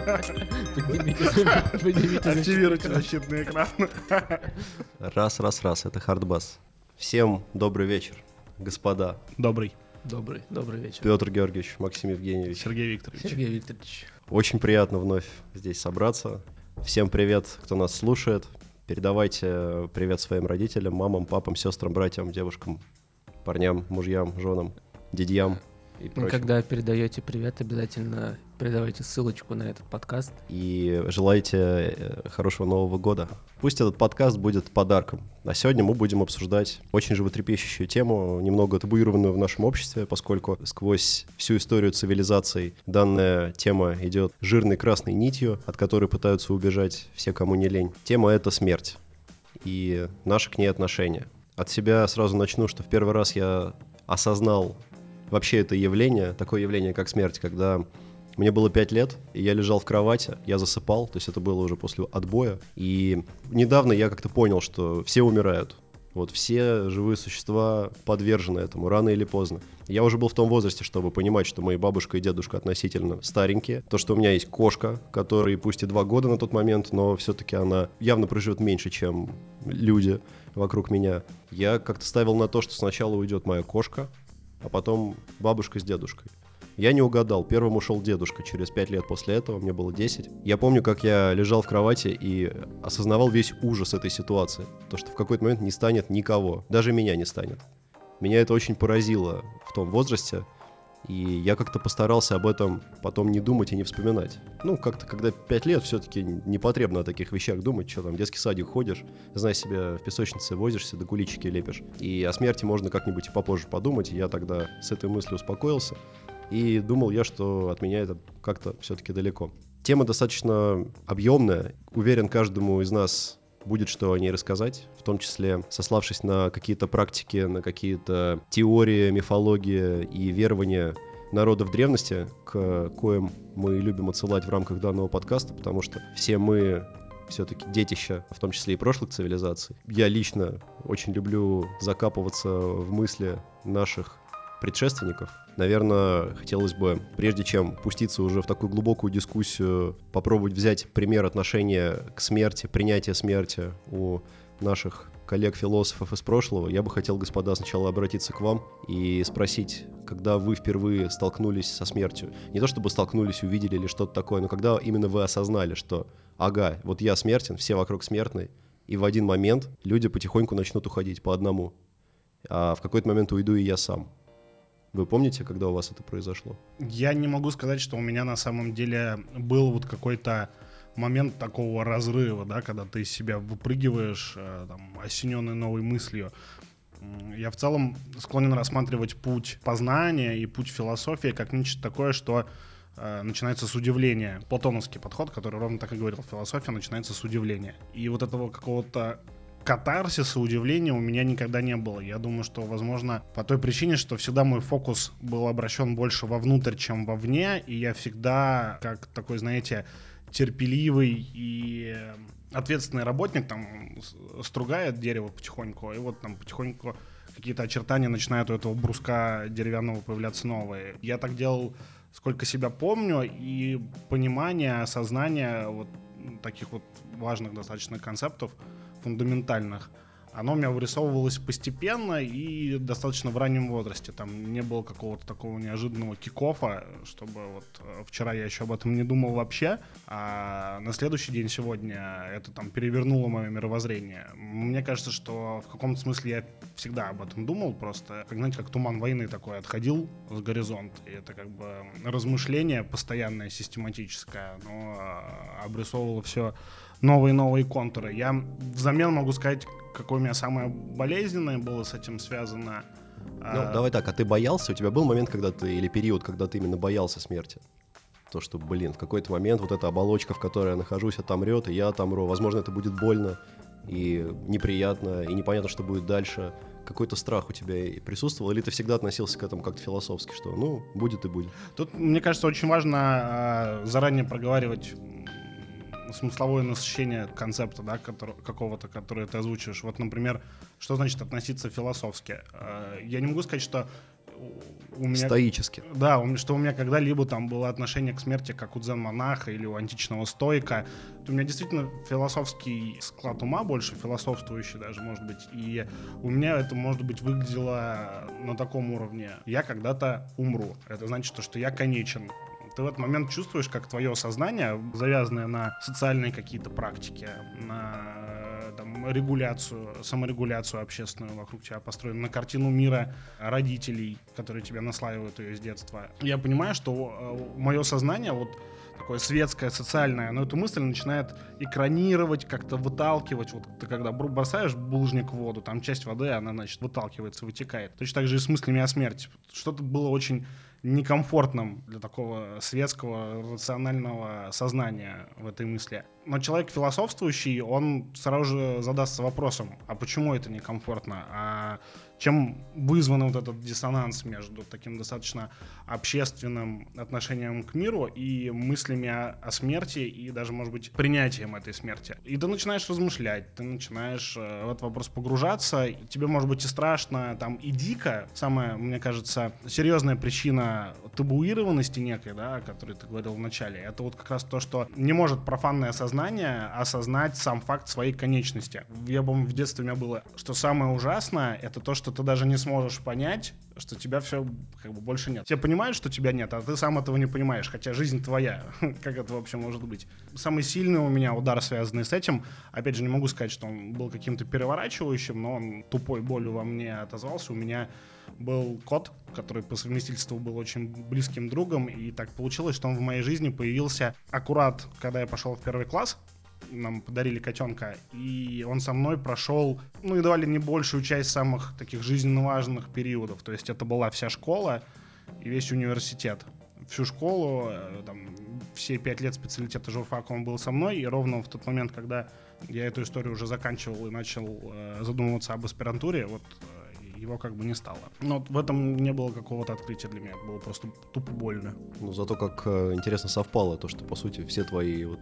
Активируйте защитный экран. Раз, раз, раз, это хардбас. Всем добрый вечер, господа. Добрый. Добрый, добрый вечер. Петр Георгиевич, Максим Евгеньевич. Сергей Викторович. Сергей Викторович. Очень приятно вновь здесь собраться. Всем привет, кто нас слушает. Передавайте привет своим родителям, мамам, папам, сестрам, братьям, девушкам, парням, мужьям, женам, дядьям и прочим. Когда передаете привет, обязательно передавайте ссылочку на этот подкаст. И желайте э, хорошего Нового года. Пусть этот подкаст будет подарком. А сегодня мы будем обсуждать очень животрепещущую тему, немного табуированную в нашем обществе, поскольку сквозь всю историю цивилизаций данная тема идет жирной красной нитью, от которой пытаются убежать все, кому не лень. Тема — это смерть и наше к ней отношение. От себя сразу начну, что в первый раз я осознал вообще это явление, такое явление, как смерть, когда мне было 5 лет, и я лежал в кровати, я засыпал, то есть это было уже после отбоя. И недавно я как-то понял, что все умирают. Вот все живые существа подвержены этому, рано или поздно. Я уже был в том возрасте, чтобы понимать, что мои бабушка и дедушка относительно старенькие. То, что у меня есть кошка, которой пусть и два года на тот момент, но все-таки она явно проживет меньше, чем люди вокруг меня. Я как-то ставил на то, что сначала уйдет моя кошка, а потом бабушка с дедушкой. Я не угадал. Первым ушел дедушка через 5 лет после этого, мне было 10. Я помню, как я лежал в кровати и осознавал весь ужас этой ситуации. То, что в какой-то момент не станет никого. Даже меня не станет. Меня это очень поразило в том возрасте. И я как-то постарался об этом потом не думать и не вспоминать. Ну, как-то, когда 5 лет, все-таки не потребно о таких вещах думать. Что там, в детский садик ходишь, знай себе, в песочнице возишься, да куличики лепишь. И о смерти можно как-нибудь и попозже подумать. И я тогда с этой мыслью успокоился. И думал я, что от меня это как-то все-таки далеко. Тема достаточно объемная. Уверен, каждому из нас будет что о ней рассказать, в том числе сославшись на какие-то практики, на какие-то теории, мифологии и верования народов древности, к коим мы любим отсылать в рамках данного подкаста, потому что все мы все-таки детища, в том числе и прошлых цивилизаций. Я лично очень люблю закапываться в мысли наших предшественников. Наверное, хотелось бы, прежде чем пуститься уже в такую глубокую дискуссию, попробовать взять пример отношения к смерти, принятия смерти у наших коллег-философов из прошлого. Я бы хотел, господа, сначала обратиться к вам и спросить, когда вы впервые столкнулись со смертью. Не то чтобы столкнулись, увидели или что-то такое, но когда именно вы осознали, что, ага, вот я смертен, все вокруг смертны, и в один момент люди потихоньку начнут уходить по одному. А в какой-то момент уйду и я сам. Вы помните, когда у вас это произошло? Я не могу сказать, что у меня на самом деле был вот какой-то момент такого разрыва, да, когда ты из себя выпрыгиваешь, э, там, осененный новой мыслью. Я в целом склонен рассматривать путь познания и путь философии как нечто такое, что э, начинается с удивления. Платоновский подход, который ровно так и говорил, философия начинается с удивления. И вот этого какого-то катарсиса, удивления у меня никогда не было. Я думаю, что, возможно, по той причине, что всегда мой фокус был обращен больше вовнутрь, чем вовне, и я всегда, как такой, знаете, терпеливый и ответственный работник, там, стругает дерево потихоньку, и вот там потихоньку какие-то очертания начинают у этого бруска деревянного появляться новые. Я так делал, сколько себя помню, и понимание, осознание вот таких вот важных достаточно концептов, фундаментальных, оно у меня вырисовывалось постепенно и достаточно в раннем возрасте. Там не было какого-то такого неожиданного кикофа, чтобы вот э, вчера я еще об этом не думал вообще, а на следующий день сегодня это там перевернуло мое мировоззрение. Мне кажется, что в каком-то смысле я всегда об этом думал, просто, как, знаете, как туман войны такой отходил с горизонта, и это как бы размышление постоянное, систематическое, оно э, обрисовывало все новые и новые контуры. Я взамен могу сказать, какое у меня самое болезненное было с этим связано. Ну, А, давай так, а ты боялся? У тебя был момент, когда ты, или период, когда ты именно боялся смерти? То, что, блин, в какой-то момент вот эта оболочка, в которой я нахожусь, отомрет, и я отомру. Возможно, это будет больно и неприятно, и непонятно, что будет дальше. Какой-то страх у тебя и присутствовал, или ты всегда относился к этому как-то философски, что, ну, будет и будет. Тут, мне кажется, очень важно а, заранее проговаривать смысловое насыщение концепта, да, который, какого-то, который ты озвучиваешь. Вот, например, что значит относиться философски? Э, Я не могу сказать, что у меня... Стоически. Да, у что у меня когда-либо там было отношение к смерти, как у дзен-монаха или у античного стойка. У меня действительно философский склад ума больше, философствующий даже, может быть. И у меня это, может быть, выглядело на таком уровне. Я когда-то умру. Это значит, то, что я конечен. Ты в этот момент чувствуешь, как твое сознание, завязанное на социальные какие-то практики, на э, там, регуляцию, саморегуляцию общественную вокруг тебя построена, на картину мира родителей, которые тебя наслаивают ее с детства. Я понимаю, что мое сознание, вот такое светское, социальное, оно эту мысль начинает экранировать, как-то выталкивать. Вот ты когда бр- бросаешь булыжник в воду, там часть воды, она, значит, выталкивается, вытекает. Точно так же и с мыслями о смерти. Что-то было очень некомфортным для такого светского, рационального сознания в этой мысли. Но человек философствующий, он сразу же задастся вопросом, а почему это некомфортно? А чем вызван вот этот диссонанс между таким достаточно общественным отношением к миру и мыслями о, о смерти и даже, может быть, принятием этой смерти. И ты начинаешь размышлять, ты начинаешь э, в этот вопрос погружаться, тебе, может быть, и страшно, там, и дико. Самая, мне кажется, серьезная причина табуированности некой, да, о которой ты говорил в начале, это вот как раз то, что не может профанное сознание осознать сам факт своей конечности. Я помню, в детстве у меня было, что самое ужасное, это то, что ты даже не сможешь понять, что тебя все как бы больше нет. Все понимают, что тебя нет, а ты сам этого не понимаешь, хотя жизнь твоя. как это вообще может быть? Самый сильный у меня удар, связанный с этим, опять же, не могу сказать, что он был каким-то переворачивающим, но он тупой болью во мне отозвался. У меня был кот, который по совместительству был очень близким другом, и так получилось, что он в моей жизни появился аккурат, когда я пошел в первый класс, нам подарили котенка, и он со мной прошел, ну, едва ли не большую часть самых таких жизненно важных периодов. То есть это была вся школа и весь университет. Всю школу, э, там, все пять лет специалитета журфака он был со мной, и ровно в тот момент, когда я эту историю уже заканчивал и начал э, задумываться об аспирантуре, вот э, его как бы не стало. Но в этом не было какого-то открытия для меня, это было просто тупо больно. Ну, зато как э, интересно совпало то, что, по сути, все твои вот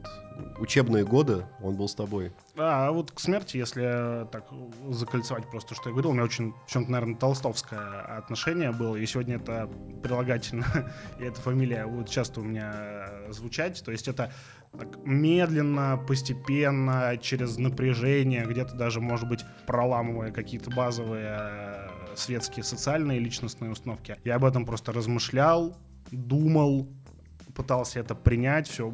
учебные годы он был с тобой. А вот к смерти, если так закольцевать просто, что я говорил, у меня очень, в чем-то, наверное, толстовское отношение было, и сегодня это прилагательно, и эта фамилия будет часто у меня звучать, то есть это так медленно, постепенно, через напряжение, где-то даже, может быть, проламывая какие-то базовые э, светские, социальные, личностные установки. Я об этом просто размышлял, думал, пытался это принять, все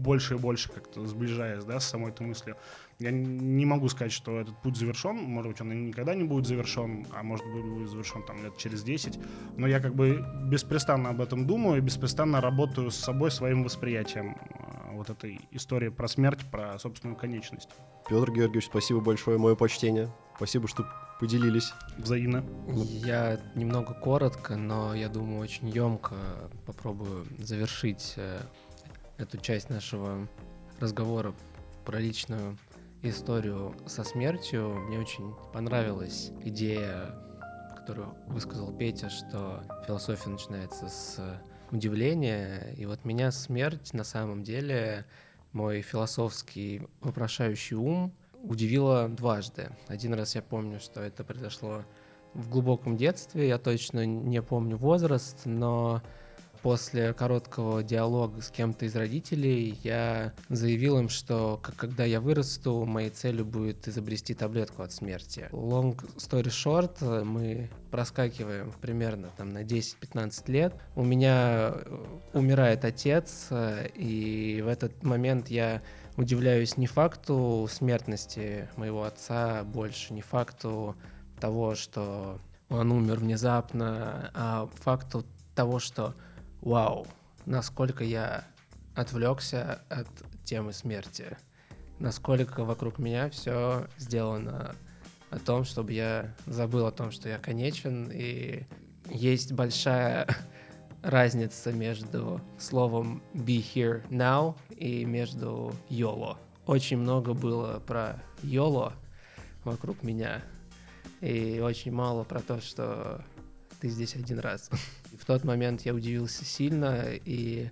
больше и больше как-то сближаясь, да, с самой этой мыслью. Я не могу сказать, что этот путь завершен, может быть, он и никогда не будет завершен, а может быть, будет завершен там лет через 10, но я как бы беспрестанно об этом думаю и беспрестанно работаю с собой, своим восприятием э, вот этой истории про смерть, про собственную конечность. Петр Георгиевич, спасибо большое, мое почтение. Спасибо, что поделились. Взаимно. Я немного коротко, но я думаю, очень емко попробую завершить э, эту часть нашего разговора про личную историю со смертью. Мне очень понравилась идея, которую высказал Петя, что философия начинается с удивления. И вот меня смерть на самом деле, мой философский вопрошающий ум удивила дважды. Один раз я помню, что это произошло в глубоком детстве, я точно не помню возраст, но после короткого диалога с кем-то из родителей я заявил им, что когда я вырасту, моей целью будет изобрести таблетку от смерти. Long story short, мы проскакиваем примерно там на 10-15 лет. У меня э, умирает отец, э, и в этот момент я удивляюсь не факту смертности моего отца больше, не факту того, что он умер внезапно, а факту того, что вау, насколько я отвлекся от темы смерти, насколько вокруг меня все сделано о том, чтобы я забыл о том, что я конечен, и есть большая разница между словом be here now и между YOLO. Очень много было про YOLO вокруг меня, и очень мало про то, что ты здесь один раз. В тот момент я удивился сильно, и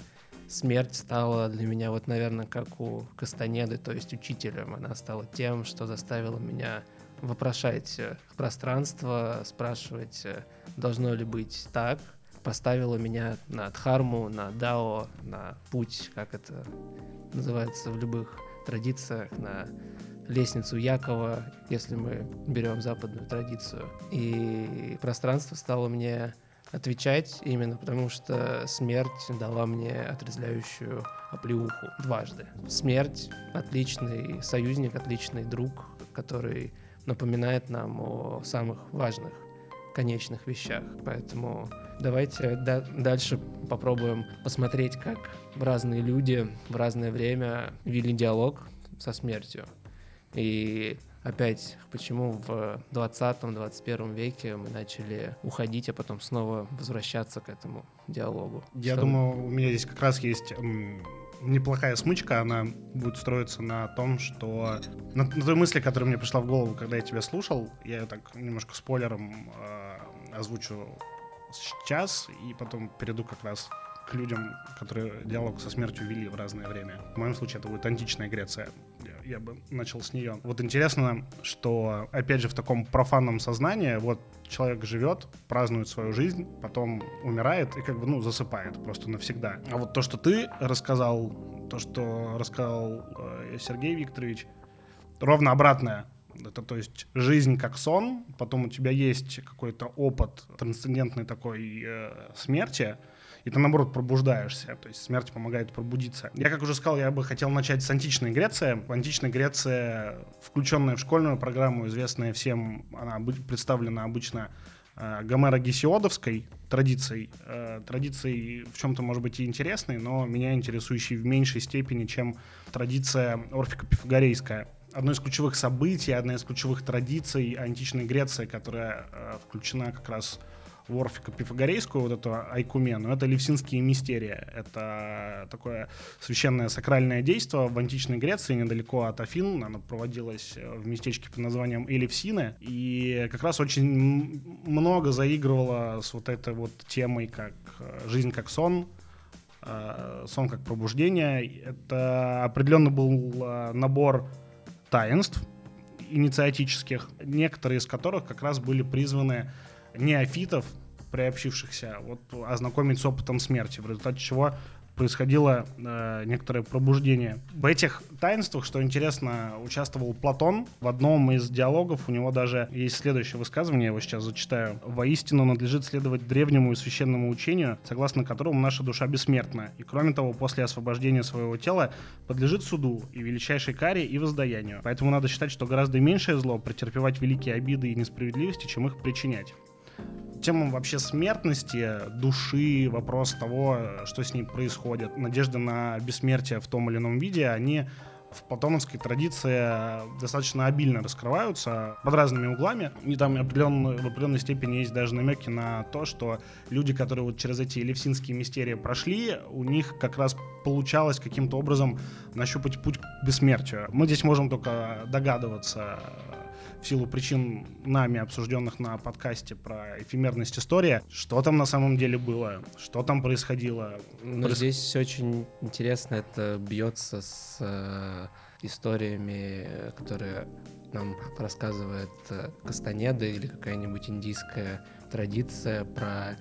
смерть стала для меня вот, наверное, как у Кастанеды, то есть учителем. Она стала тем, что заставило меня вопрошать э, пространство, спрашивать, э, должно ли быть так, поставила меня на дхарму, на дао, на путь, как это называется в любых традициях, на лестницу Якова, если мы берем западную традицию. И пространство стало мне отвечать именно потому, что смерть дала мне отрезвляющую оплеуху дважды. Смерть — отличный союзник, отличный друг, который напоминает нам о самых важных конечных вещах. Поэтому давайте да, дальше попробуем посмотреть, как разные люди в разное время вели диалог со смертью. И опять, почему в 20-21 веке мы начали уходить, а потом снова возвращаться к этому диалогу. Я Что... думаю, у меня здесь как раз есть неплохая смычка, она будет строиться на том, что... На, на той мысли, которая мне пришла в голову, когда я тебя слушал, я так немножко спойлером э, озвучу сейчас, и потом перейду как раз к людям, которые диалог со смертью вели в разное время. В моем случае это будет античная Греция. Я, бы начал с нее. Вот интересно, что, опять же, в таком профанном сознании, вот человек живет, празднует свою жизнь, потом умирает и как бы, ну, засыпает просто навсегда. А вот то, что ты рассказал, то, что рассказал э, Сергей Викторович, ровно обратное. Это то есть жизнь как сон, потом у тебя есть какой-то опыт трансцендентной такой э, смерти, и ты, наоборот, пробуждаешься. То есть смерть помогает пробудиться. Я, как уже сказал, я бы хотел начать с античной Греции. Античная Греция, включенная в школьную программу, известная всем, она представлена обычно э, Гомеро-Гесиодовской традицией. Э, традицией в чем-то, может быть, и интересной, но меня интересующей в меньшей степени, чем традиция орфико-пифагорейская одно из ключевых событий, одна из ключевых традиций античной Греции, которая э, включена как раз Ворфика Пифагорейскую, вот эту айкумену, это левсинские мистерии. Это такое священное сакральное действие в античной Греции, недалеко от Афин. Оно проводилось в местечке под названием Элевсины. И как раз очень много заигрывало с вот этой вот темой, как э, жизнь как сон, э, сон как пробуждение. Это определенно был э, набор таинств инициатических, некоторые из которых как раз были призваны неофитов, приобщившихся, вот, ознакомить с опытом смерти, в результате чего происходило э, некоторое пробуждение. В этих таинствах, что интересно, участвовал Платон. В одном из диалогов у него даже есть следующее высказывание, я его сейчас зачитаю. «Воистину надлежит следовать древнему и священному учению, согласно которому наша душа бессмертна, и кроме того, после освобождения своего тела подлежит суду и величайшей каре и воздаянию. Поэтому надо считать, что гораздо меньшее зло претерпевать великие обиды и несправедливости, чем их причинять» тема вообще смертности, души, вопрос того, что с ней происходит, надежда на бессмертие в том или ином виде, они в платоновской традиции достаточно обильно раскрываются под разными углами. И там определенно, в определенной степени есть даже намеки на то, что люди, которые вот через эти элевсинские мистерии прошли, у них как раз получалось каким-то образом нащупать путь к бессмертию. Мы здесь можем только догадываться в силу причин нами обсужденных на подкасте про эфемерность истории, что там на самом деле было, что там происходило. Но Проис... здесь очень интересно, это бьется с э, историями, которые нам рассказывает э, Кастанеда или какая-нибудь индийская традиция про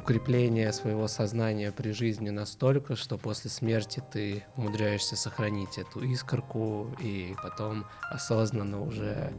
укрепление своего сознания при жизни настолько, что после смерти ты умудряешься сохранить эту искорку и потом осознанно уже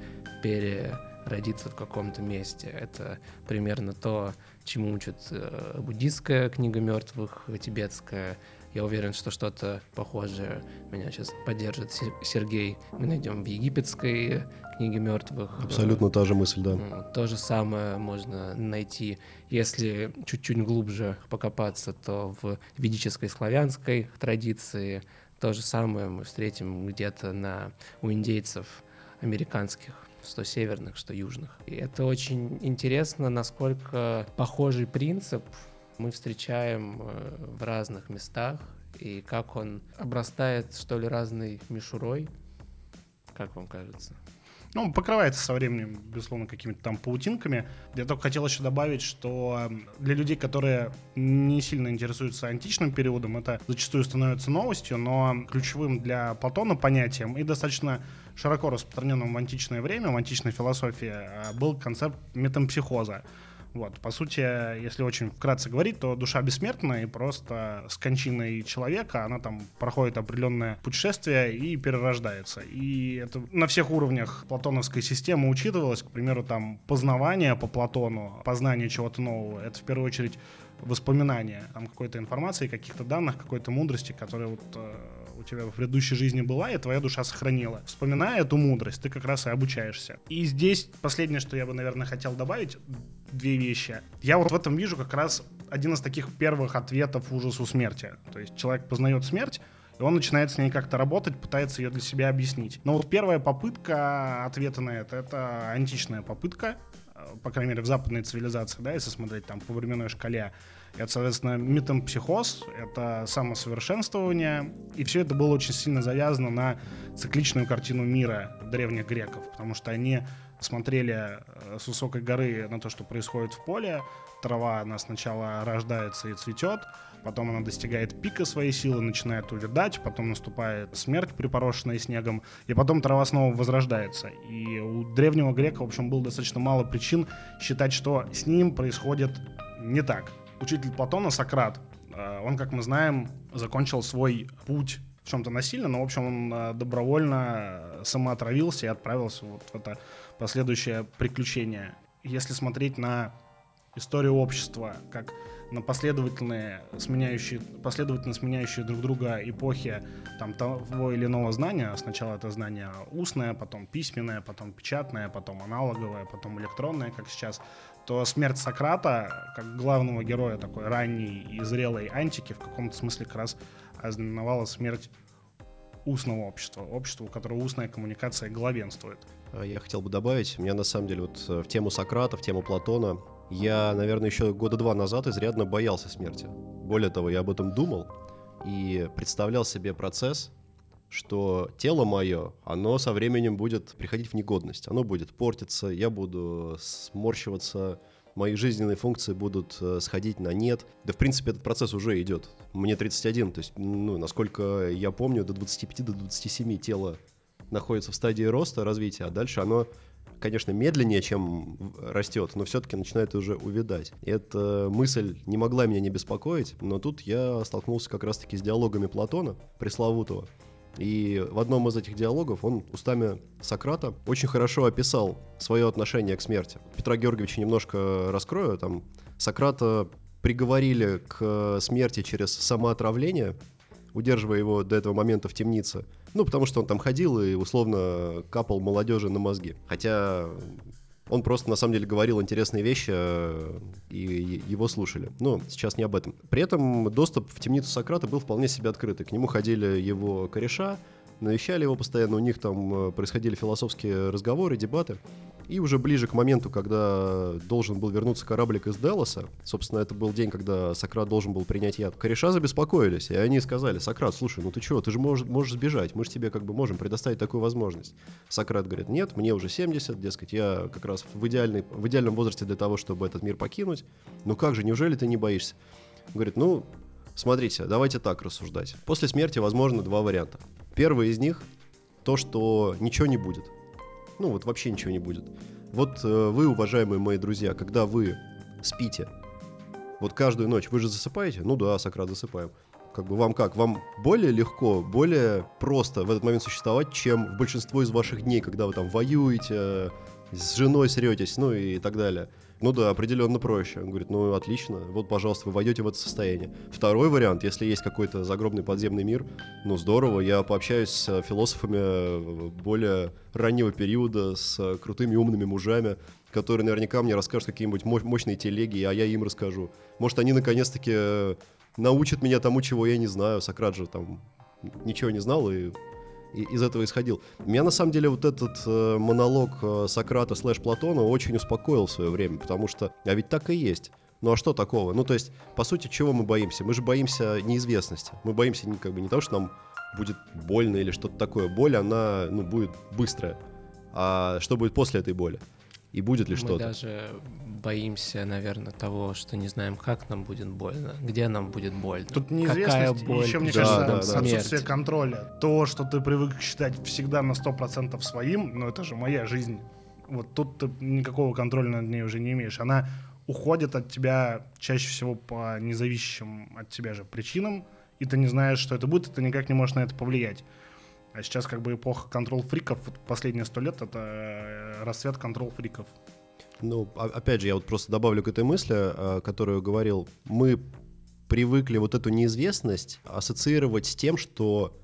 переродиться в каком-то месте. Это примерно то, чему учит э, буддийская книга мертвых, тибетская, я уверен, что что-то похожее меня сейчас поддержит Сергей. Мы найдем в египетской книге мертвых. Абсолютно та же мысль, да. То же самое можно найти, если чуть-чуть глубже покопаться, то в ведической славянской традиции то же самое мы встретим где-то на, у индейцев американских что северных, что южных. И это очень интересно, насколько похожий принцип мы встречаем э, в разных местах, и как он обрастает, что ли, разной мишурой, как вам кажется? Ну, покрывается со временем, безусловно, какими-то там паутинками. Я только хотел еще добавить, что эм, для людей, которые не сильно интересуются античным периодом, это зачастую становится новостью, но ключевым для Платона понятием и достаточно широко распространенным в античное время, в античной философии, э, был концепт метампсихоза. Вот, по сути, если очень вкратце говорить, то душа бессмертна, и просто с кончиной человека она там проходит определенное путешествие и перерождается. И это на всех уровнях платоновской системы учитывалось, к примеру, там познавание по Платону, познание чего-то нового, это в первую очередь воспоминания, там какой-то информации, каких-то данных, какой-то мудрости, которая вот э, у тебя в предыдущей жизни была, и твоя душа сохранила. Вспоминая эту мудрость, ты как раз и обучаешься. И здесь последнее, что я бы, наверное, хотел добавить, две вещи. Я вот в этом вижу как раз один из таких первых ответов ужасу смерти. То есть человек познает смерть, и он начинает с ней как-то работать, пытается ее для себя объяснить. Но вот первая попытка ответа на это, это античная попытка, э, по крайней мере, в западной цивилизации, да, если смотреть там по временной шкале, это, соответственно, метампсихоз, это самосовершенствование. И все это было очень сильно завязано на цикличную картину мира древних греков, потому что они смотрели э, с высокой горы на то, что происходит в поле. Трава, она сначала рождается и цветет, потом она достигает пика своей силы, начинает увядать, потом наступает смерть, припорошенная снегом, и потом трава снова возрождается. И у древнего грека, в общем, было достаточно мало причин считать, что с ним происходит не так учитель Платона Сократ, э, он, как мы знаем, закончил свой путь в чем-то насильно, но, в общем, он э, добровольно самоотравился и отправился вот в это последующее приключение. Если смотреть на историю общества, как на последовательные, сменяющие, последовательно сменяющие друг друга эпохи там, того или иного знания. Сначала это знание устное, потом письменное, потом печатное, потом аналоговое, потом электронное, как сейчас то смерть Сократа, как главного героя такой ранней и зрелой антики, в каком-то смысле как раз ознаменовала смерть устного общества, общества, у которого устная коммуникация главенствует. А я хотел бы добавить, меня на самом деле вот э, в тему Сократа, в тему Платона, я, наверное, еще года два назад изрядно боялся смерти. Более того, я об этом думал и представлял себе процесс, что тело мое, оно со временем будет приходить в негодность, оно будет портиться, я буду сморщиваться, мои жизненные функции будут э, сходить на нет. Да, в принципе, этот процесс уже идет. Мне 31, то есть, ну, насколько я помню, до 25, до 27 тело находится в стадии роста, развития, а дальше оно, конечно, медленнее, чем растет, но все-таки начинает уже увядать. И эта мысль не могла меня не беспокоить, но тут я столкнулся как раз-таки с диалогами Платона, пресловутого, и в одном из этих диалогов он устами Сократа очень хорошо описал свое отношение к смерти. Петра Георгиевича немножко раскрою. Там Сократа приговорили к смерти через самоотравление, удерживая его до этого момента в темнице. Ну, потому что он там ходил и условно капал молодежи на мозги. Хотя он просто, на самом деле, говорил интересные вещи, э, и его слушали. Но сейчас не об этом. При этом доступ в темницу Сократа был вполне себе открытый. К нему ходили его кореша, навещали его постоянно, у них там э, происходили философские разговоры, дебаты. И уже ближе к моменту, когда должен был вернуться кораблик из Делоса, собственно, это был день, когда Сократ должен был принять яд, кореша забеспокоились, и они сказали, Сократ, слушай, ну ты чего, ты же можешь, можешь сбежать, мы же тебе как бы можем предоставить такую возможность. Сократ говорит, нет, мне уже 70, дескать, я как раз в, идеальной, в идеальном возрасте для того, чтобы этот мир покинуть. Ну как же, неужели ты не боишься? Говорит, ну, смотрите, давайте так рассуждать. После смерти возможно два варианта. Первый из них то, что ничего не будет – ну вот вообще ничего не будет. Вот э, вы, уважаемые мои друзья, когда вы спите, вот каждую ночь, вы же засыпаете? Ну да, Сократ, засыпаем. Как бы вам как? Вам более легко, более просто в этот момент существовать, чем в большинство из ваших дней, когда вы там воюете, с женой сретесь, ну и так далее. Ну да, определенно проще. Он говорит, ну отлично, вот, пожалуйста, вы войдете в это состояние. Второй вариант, если есть какой-то загробный подземный мир, ну здорово, я пообщаюсь с философами э, более раннего периода, с крутыми умными мужами, которые наверняка мне расскажут какие-нибудь мощные телеги, а я им расскажу. Может, они наконец-таки э, научат меня тому, чего я не знаю. Сократ же там ничего не знал и из этого исходил. Меня на самом деле вот этот э, монолог э, Сократа слэш Платона очень успокоил в свое время, потому что, а ведь так и есть. Ну а что такого? Ну то есть, по сути, чего мы боимся? Мы же боимся неизвестности. Мы боимся как бы не того, что нам будет больно или что-то такое. Боль, она ну, будет быстрая. А что будет после этой боли? И будет ли что-то? Мы даже боимся, наверное, того, что не знаем, как нам будет больно, где нам будет больно. Тут неизвестность, Какая боль, еще, мне да, кажется, да, да. отсутствие контроля. То, что ты привык считать всегда на 100% своим, но это же моя жизнь. Вот тут ты никакого контроля над ней уже не имеешь. Она уходят от тебя чаще всего по независящим от тебя же причинам, и ты не знаешь, что это будет, и ты никак не можешь на это повлиять. А сейчас как бы эпоха контрол-фриков, последние сто лет это э, расцвет контрол-фриков. Ну, а- опять же, я вот просто добавлю к этой мысли, а, которую говорил. Мы привыкли вот эту неизвестность ассоциировать с тем, что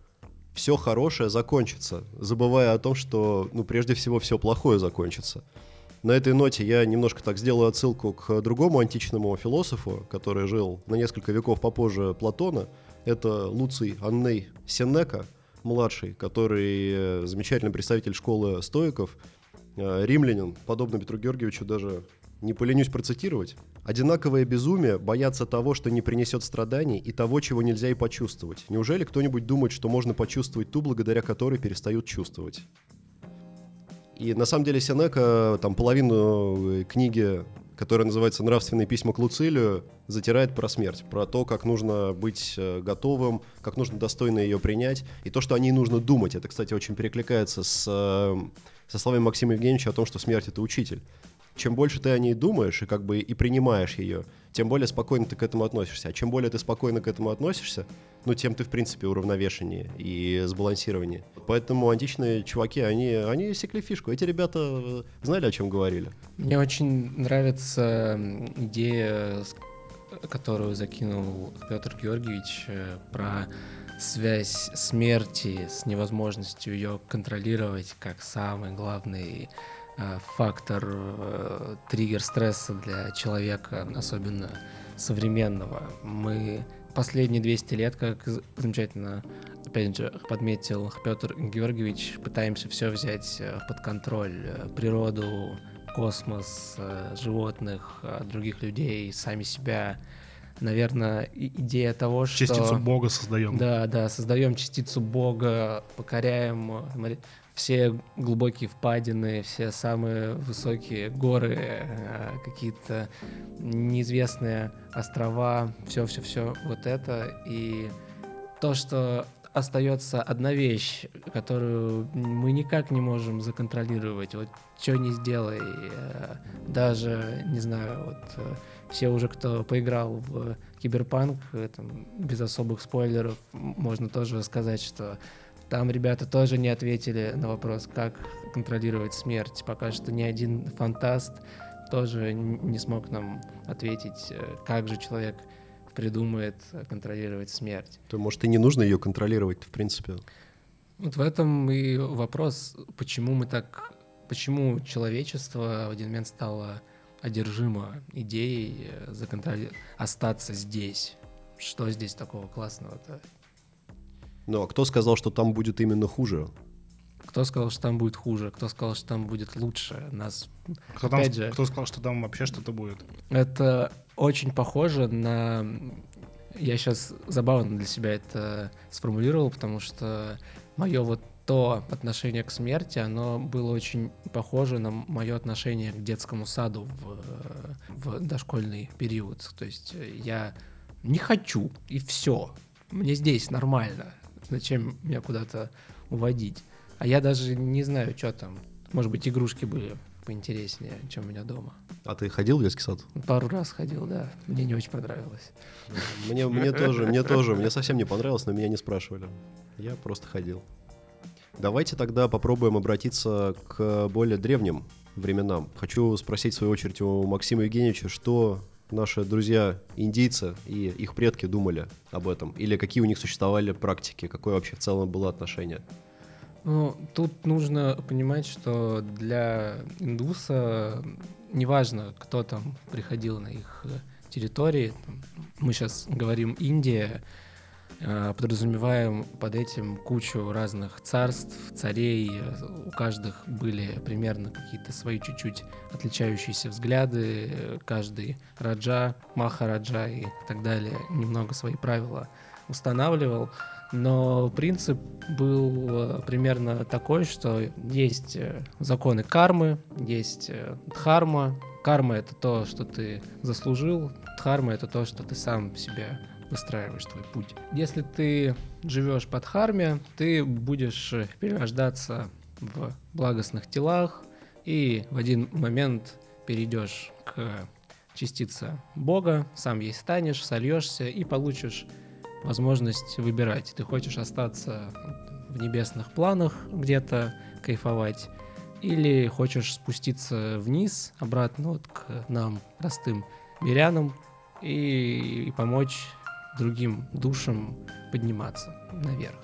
все хорошее закончится, забывая о том, что, ну, прежде всего, все плохое закончится. На этой ноте я немножко так сделаю отсылку к другому античному философу, который жил на несколько веков попозже Платона. Это Луций Анней Сенека, младший, который э, замечательный представитель школы стоиков, э, римлянин, подобно Петру Георгиевичу даже не поленюсь процитировать. Одинаковое безумие бояться того, что не принесет страданий, и того, чего нельзя и почувствовать. Неужели кто-нибудь думает, что можно почувствовать ту, благодаря которой перестают чувствовать? И на самом деле Сенека там половину э, книги, которая называется «Нравственные письма к Луцилию», затирает про смерть, про то, как нужно быть э, готовым, как нужно достойно ее принять, и то, что о ней нужно думать. Это, кстати, очень перекликается с, э, со словами Максима Евгеньевича о том, что смерть — это учитель чем больше ты о ней думаешь и как бы и принимаешь ее, тем более спокойно ты к этому относишься. А чем более ты спокойно к этому относишься, ну, тем ты, в принципе, уравновешеннее и сбалансированнее. Поэтому античные чуваки, они, они секли фишку. Эти ребята э, знали, о чем говорили. Мне очень нравится идея, которую закинул Петр Георгиевич э, про связь смерти с невозможностью ее контролировать как самый главный фактор, э, триггер стресса для человека, особенно современного. Мы последние 200 лет, как замечательно, опять же, подметил Петр Георгиевич, пытаемся все взять э, под контроль. Природу, космос, животных, других людей, сами себя. Наверное, идея того, что... Частицу Бога создаем. Да, да, создаем частицу Бога, покоряем все глубокие впадины, все самые высокие горы, э, какие-то неизвестные острова, все-все-все вот это. И то, что остается одна вещь, которую мы никак не можем законтролировать. Вот что не сделай, э, даже, не знаю, вот э, все уже, кто поиграл в Киберпанк, там, без особых спойлеров, можно тоже сказать, что там ребята тоже не ответили на вопрос, как контролировать смерть. Пока что ни один фантаст тоже не смог нам ответить, э, как же человек придумает контролировать смерть. То, может, и не нужно ее контролировать, в принципе. Вот в этом и вопрос, почему мы так, почему человечество в один момент стало одержимо идеей э, законтролировать, остаться здесь. Что здесь такого классного-то? Ну, а кто сказал, что там будет именно хуже? Кто сказал, что там будет хуже? Кто сказал, что там будет лучше? Нас кто, там, же, кто сказал, что там вообще что-то будет? Это очень похоже на... Я сейчас забавно для себя это сформулировал, потому что мое вот то отношение к смерти, оно было очень похоже на мое отношение к детскому саду в, в дошкольный период. То есть я не хочу, и все. Мне здесь нормально. Зачем меня куда-то уводить? А я даже не знаю, что там. Может быть, игрушки были поинтереснее, чем у меня дома. А ты ходил в детский сад? Пару раз ходил, да. Мне не очень понравилось. Мне, мне тоже, мне тоже. Мне совсем не понравилось, но меня не спрашивали. Я просто ходил. Давайте тогда попробуем обратиться к более древним временам. Хочу спросить, в свою очередь, у Максима Евгеньевича, что наши друзья индейцы и их предки думали об этом? Или какие у них существовали практики? Какое вообще в целом было отношение? Ну, тут нужно понимать, что для индуса неважно, кто там приходил на их территории, мы сейчас говорим Индия, Э, подразумеваем под этим кучу разных царств, царей. У каждых были примерно какие-то свои чуть-чуть отличающиеся взгляды. Каждый раджа, махараджа и так далее немного свои правила устанавливал. Но принцип был э, примерно такой, что есть э, законы кармы, есть дхарма. Карма — это то, что ты заслужил, дхарма — это то, что ты сам себя выстраиваешь твой путь. Если ты живешь под харме, ты будешь перерождаться в благостных телах и в один момент перейдешь к частица Бога, сам ей станешь, сольешься и получишь возможность выбирать. Ты хочешь остаться в небесных планах где-то, кайфовать, или хочешь спуститься вниз, обратно вот к нам, простым мирянам, и, и помочь другим душам подниматься наверх.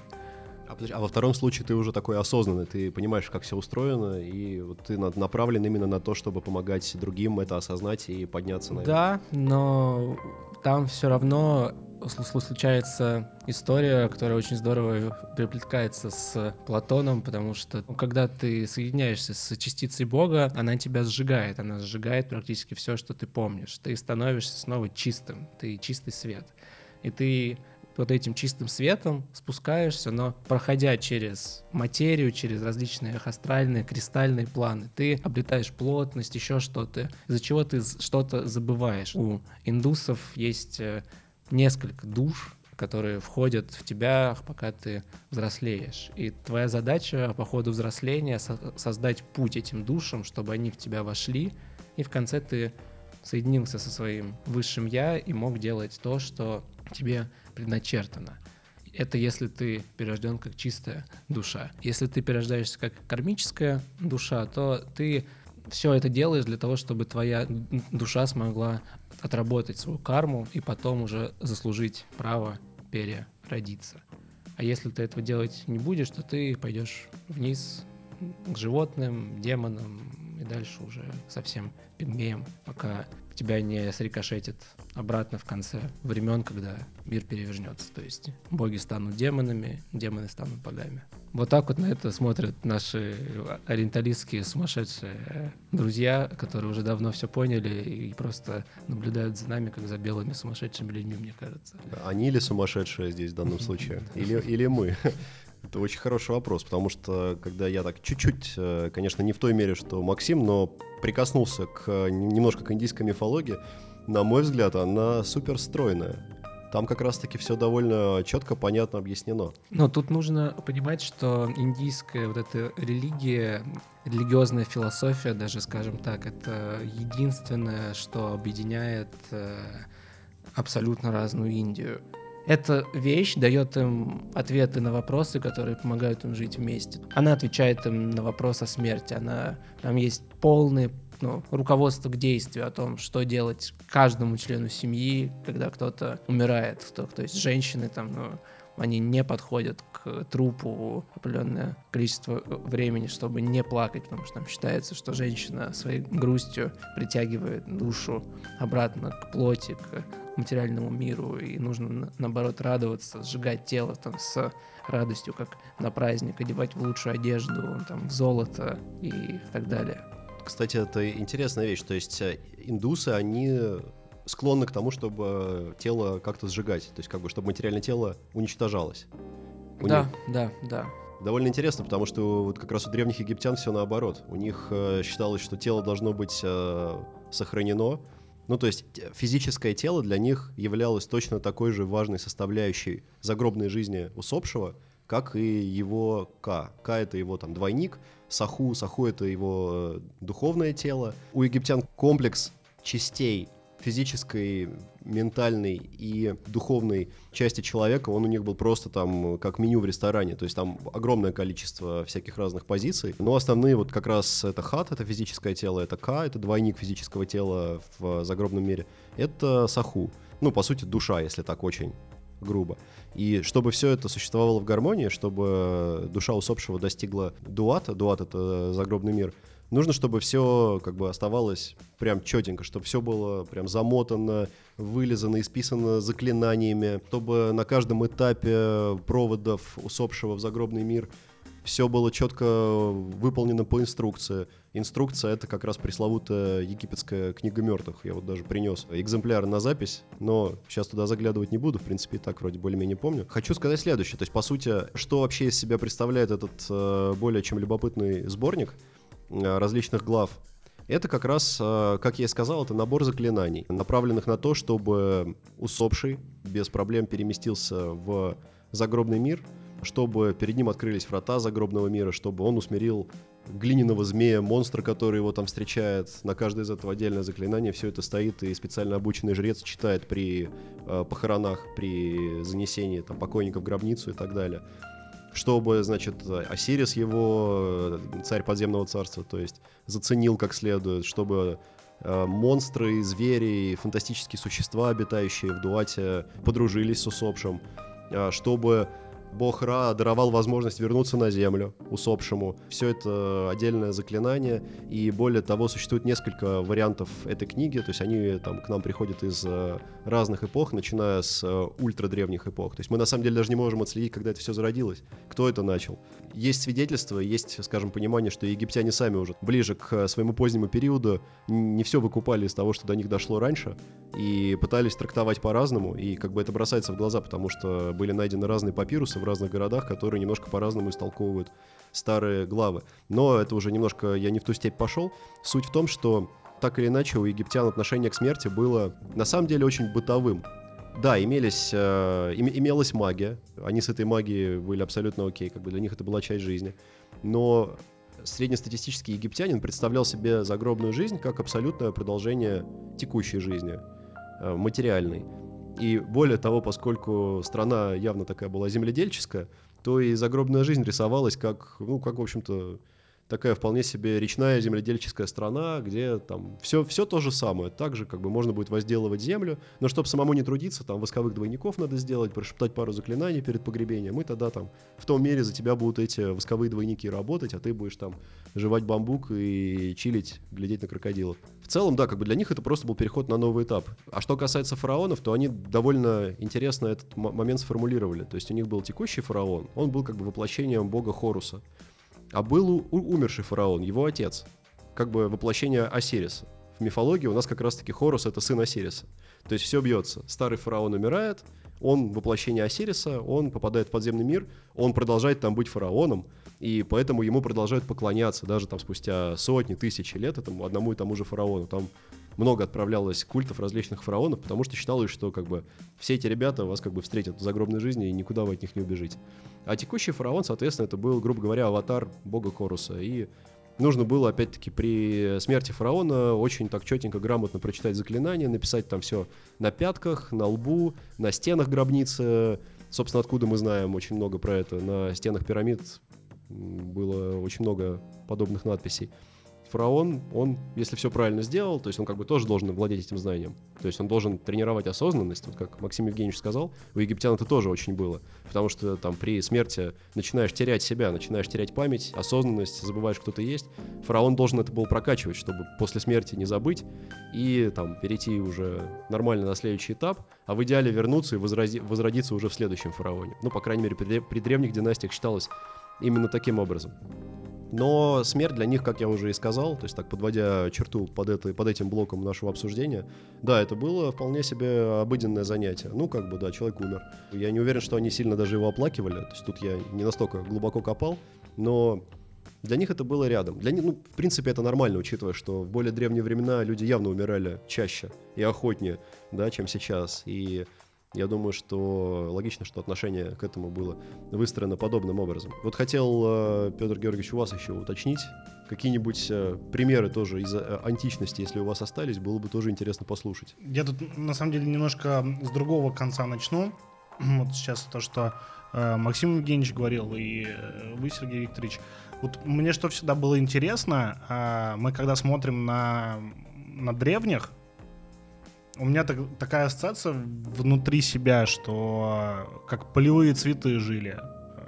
А, подожди, а во втором случае ты уже такой осознанный, ты понимаешь, как все устроено, и вот ты направлен именно на то, чтобы помогать другим это осознать и подняться наверх. Да, но там все равно случается история, которая очень здорово переплетается с Платоном, потому что когда ты соединяешься с частицей Бога, она тебя сжигает, она сжигает практически все, что ты помнишь. Ты становишься снова чистым, ты чистый свет. И ты вот этим чистым светом спускаешься, но проходя через материю, через различные астральные, кристальные планы, ты обретаешь плотность, еще что-то, из-за чего ты что-то забываешь. У индусов есть э, несколько душ, которые входят в тебя, пока ты взрослеешь. И твоя задача по ходу взросления со- создать путь этим душам, чтобы они в тебя вошли, и в конце ты соединился со своим высшим я и мог делать то, что тебе предначертано. Это если ты перерожден как чистая душа. Если ты перерождаешься как кармическая душа, то ты все это делаешь для того, чтобы твоя душа смогла отработать свою карму и потом уже заслужить право переродиться. А если ты этого делать не будешь, то ты пойдешь вниз к животным, демонам и дальше уже совсем пигмеем, пока тебя не срикошетит обратно в конце времен, когда мир перевернется. То есть боги станут демонами, демоны станут богами. Вот так вот на это смотрят наши ориенталистские сумасшедшие друзья, которые уже давно все поняли и просто наблюдают за нами, как за белыми сумасшедшими людьми, мне кажется. Они или сумасшедшие здесь в данном случае? Или, или мы? Это очень хороший вопрос, потому что когда я так чуть-чуть, э, конечно, не в той мере, что Максим, но прикоснулся к немножко к индийской мифологии, на мой взгляд, она супер стройная. Там как раз-таки все довольно четко, понятно объяснено. Но тут нужно понимать, что индийская вот эта религия, религиозная философия, даже скажем так, это единственное, что объединяет э, абсолютно разную Индию. Эта вещь дает им ответы на вопросы, которые помогают им жить вместе. Она отвечает им на вопрос о смерти. Она, там есть полные ну, руководство к действию о том, что делать каждому члену семьи, когда кто-то умирает, кто, то есть женщины там, ну, они не подходят к трупу определенное количество времени, чтобы не плакать, потому что там считается, что женщина своей грустью притягивает душу обратно к плоти, к материальному миру, и нужно, наоборот, радоваться, сжигать тело там с радостью, как на праздник, одевать в лучшую одежду, там, в золото и так далее. Кстати, это интересная вещь. То есть э, индусы, они склонны к тому, чтобы тело как-то сжигать. То есть как бы, чтобы материальное тело уничтожалось. У да, них... да, да. Довольно интересно, потому что вот как раз у древних египтян все наоборот. У них э, считалось, что тело должно быть э, сохранено. Ну, то есть физическое тело для них являлось точно такой же важной составляющей загробной жизни усопшего, как и его К. К — это его там двойник, Саху, Саху — это его э, духовное тело. У египтян комплекс частей физической, ментальной и духовной части человека, он у них был просто там как меню в ресторане, то есть там огромное количество всяких разных позиций, но основные вот как раз это хат, это физическое тело, это ка, это двойник физического тела в загробном мире, это саху, ну, по сути, душа, если так очень грубо. И чтобы все это существовало в гармонии, чтобы душа усопшего достигла дуата, дуат — это загробный мир, нужно, чтобы все как бы оставалось прям четенько, чтобы все было прям замотано, вылезано, исписано заклинаниями, чтобы на каждом этапе проводов усопшего в загробный мир все было четко выполнено по инструкции. Инструкция — это как раз пресловутая египетская книга мертвых. Я вот даже принес экземпляр на запись, но сейчас туда заглядывать не буду, в принципе, и так вроде более-менее помню. Хочу сказать следующее. То есть, по сути, что вообще из себя представляет этот э, более чем любопытный сборник различных глав это как раз, э, как я и сказал, это набор заклинаний, направленных на то, чтобы усопший без проблем переместился в загробный мир, чтобы перед ним открылись врата загробного мира, чтобы он усмирил глиняного змея, монстра, который его там встречает. На каждое из этого отдельное заклинание. Все это стоит, и специально обученный жрец читает при э, похоронах, при занесении там, покойника в гробницу и так далее. Чтобы, значит, Осирис его, э, царь подземного царства, то есть заценил как следует, чтобы э, монстры, звери, фантастические существа, обитающие в Дуате, подружились с усопшим, э, чтобы бог Ра даровал возможность вернуться на землю усопшему. Все это отдельное заклинание, и более того, существует несколько вариантов этой книги, то есть они там к нам приходят из э, разных эпох, начиная с э, ультрадревних эпох. То есть мы на самом деле даже не можем отследить, когда это все зародилось, кто это начал. Есть свидетельства, есть, скажем, понимание, что египтяне сами уже ближе к своему позднему периоду не все выкупали из того, что до них дошло раньше, и пытались трактовать по-разному, и как бы это бросается в глаза, потому что были найдены разные папирусы в разных городах, которые немножко по-разному истолковывают старые главы. Но это уже немножко я не в ту степь пошел. Суть в том, что так или иначе у египтян отношение к смерти было на самом деле очень бытовым. Да, имелись, э, им, имелась магия, они с этой магией были абсолютно окей, как бы для них это была часть жизни. Но среднестатистический египтянин представлял себе загробную жизнь как абсолютное продолжение текущей жизни, э, материальной. И более того, поскольку страна явно такая была земледельческая, то и загробная жизнь рисовалась как, ну, как, в общем-то, такая вполне себе речная земледельческая страна, где там все, все то же самое. Также как бы можно будет возделывать землю, но чтобы самому не трудиться, там восковых двойников надо сделать, прошептать пару заклинаний перед погребением, и тогда там в том мире за тебя будут эти восковые двойники работать, а ты будешь там жевать бамбук и чилить, глядеть на крокодилов. В целом, да, как бы для них это просто был переход на новый этап. А что касается фараонов, то они довольно интересно этот момент сформулировали. То есть у них был текущий фараон, он был как бы воплощением бога Хоруса а был у- умерший фараон, его отец, как бы воплощение Осириса. В мифологии у нас как раз-таки Хорус — это сын Осириса. То есть все бьется. Старый фараон умирает, он воплощение Осириса, он попадает в подземный мир, он продолжает там быть фараоном, и поэтому ему продолжают поклоняться даже там спустя сотни, тысячи лет этому одному и тому же фараону. Там много отправлялось культов различных фараонов, потому что считалось, что как бы все эти ребята вас как бы встретят в загробной жизни и никуда вы от них не убежите. А текущий фараон, соответственно, это был, грубо говоря, аватар бога Хоруса. И нужно было, опять-таки, при смерти фараона очень так четенько, грамотно прочитать заклинание, написать там все на пятках, на лбу, на стенах гробницы. Собственно, откуда мы знаем очень много про это. На стенах пирамид было очень много подобных надписей фараон, он, если все правильно сделал, то есть он как бы тоже должен владеть этим знанием. То есть он должен тренировать осознанность, вот как Максим Евгеньевич сказал, у египтян это тоже очень было. Потому что там при смерти начинаешь терять себя, начинаешь терять память, осознанность, забываешь, кто ты есть. Фараон должен это был прокачивать, чтобы после смерти не забыть и там перейти уже нормально на следующий этап, а в идеале вернуться и возрази, возродиться уже в следующем фараоне. Ну, по крайней мере, при, при древних династиях считалось именно таким образом. Но смерть для них, как я уже и сказал, то есть так подводя черту под, это, под этим блоком нашего обсуждения, да, это было вполне себе обыденное занятие. Ну, как бы, да, человек умер. Я не уверен, что они сильно даже его оплакивали, то есть тут я не настолько глубоко копал, но для них это было рядом. Для них, ну, в принципе, это нормально, учитывая, что в более древние времена люди явно умирали чаще и охотнее, да, чем сейчас. И я думаю, что логично, что отношение к этому было выстроено подобным образом. Вот хотел, э, Петр Георгиевич, у вас еще уточнить какие-нибудь э, примеры тоже из э, античности, если у вас остались, было бы тоже интересно послушать. Я тут, на самом деле, немножко с другого конца начну. Вот сейчас то, что Максим Евгеньевич говорил, и вы, Сергей Викторович. Вот мне что всегда было интересно, а, мы когда смотрим на, на древних, у меня так, такая ассоциация внутри себя, что как полевые цветы жили.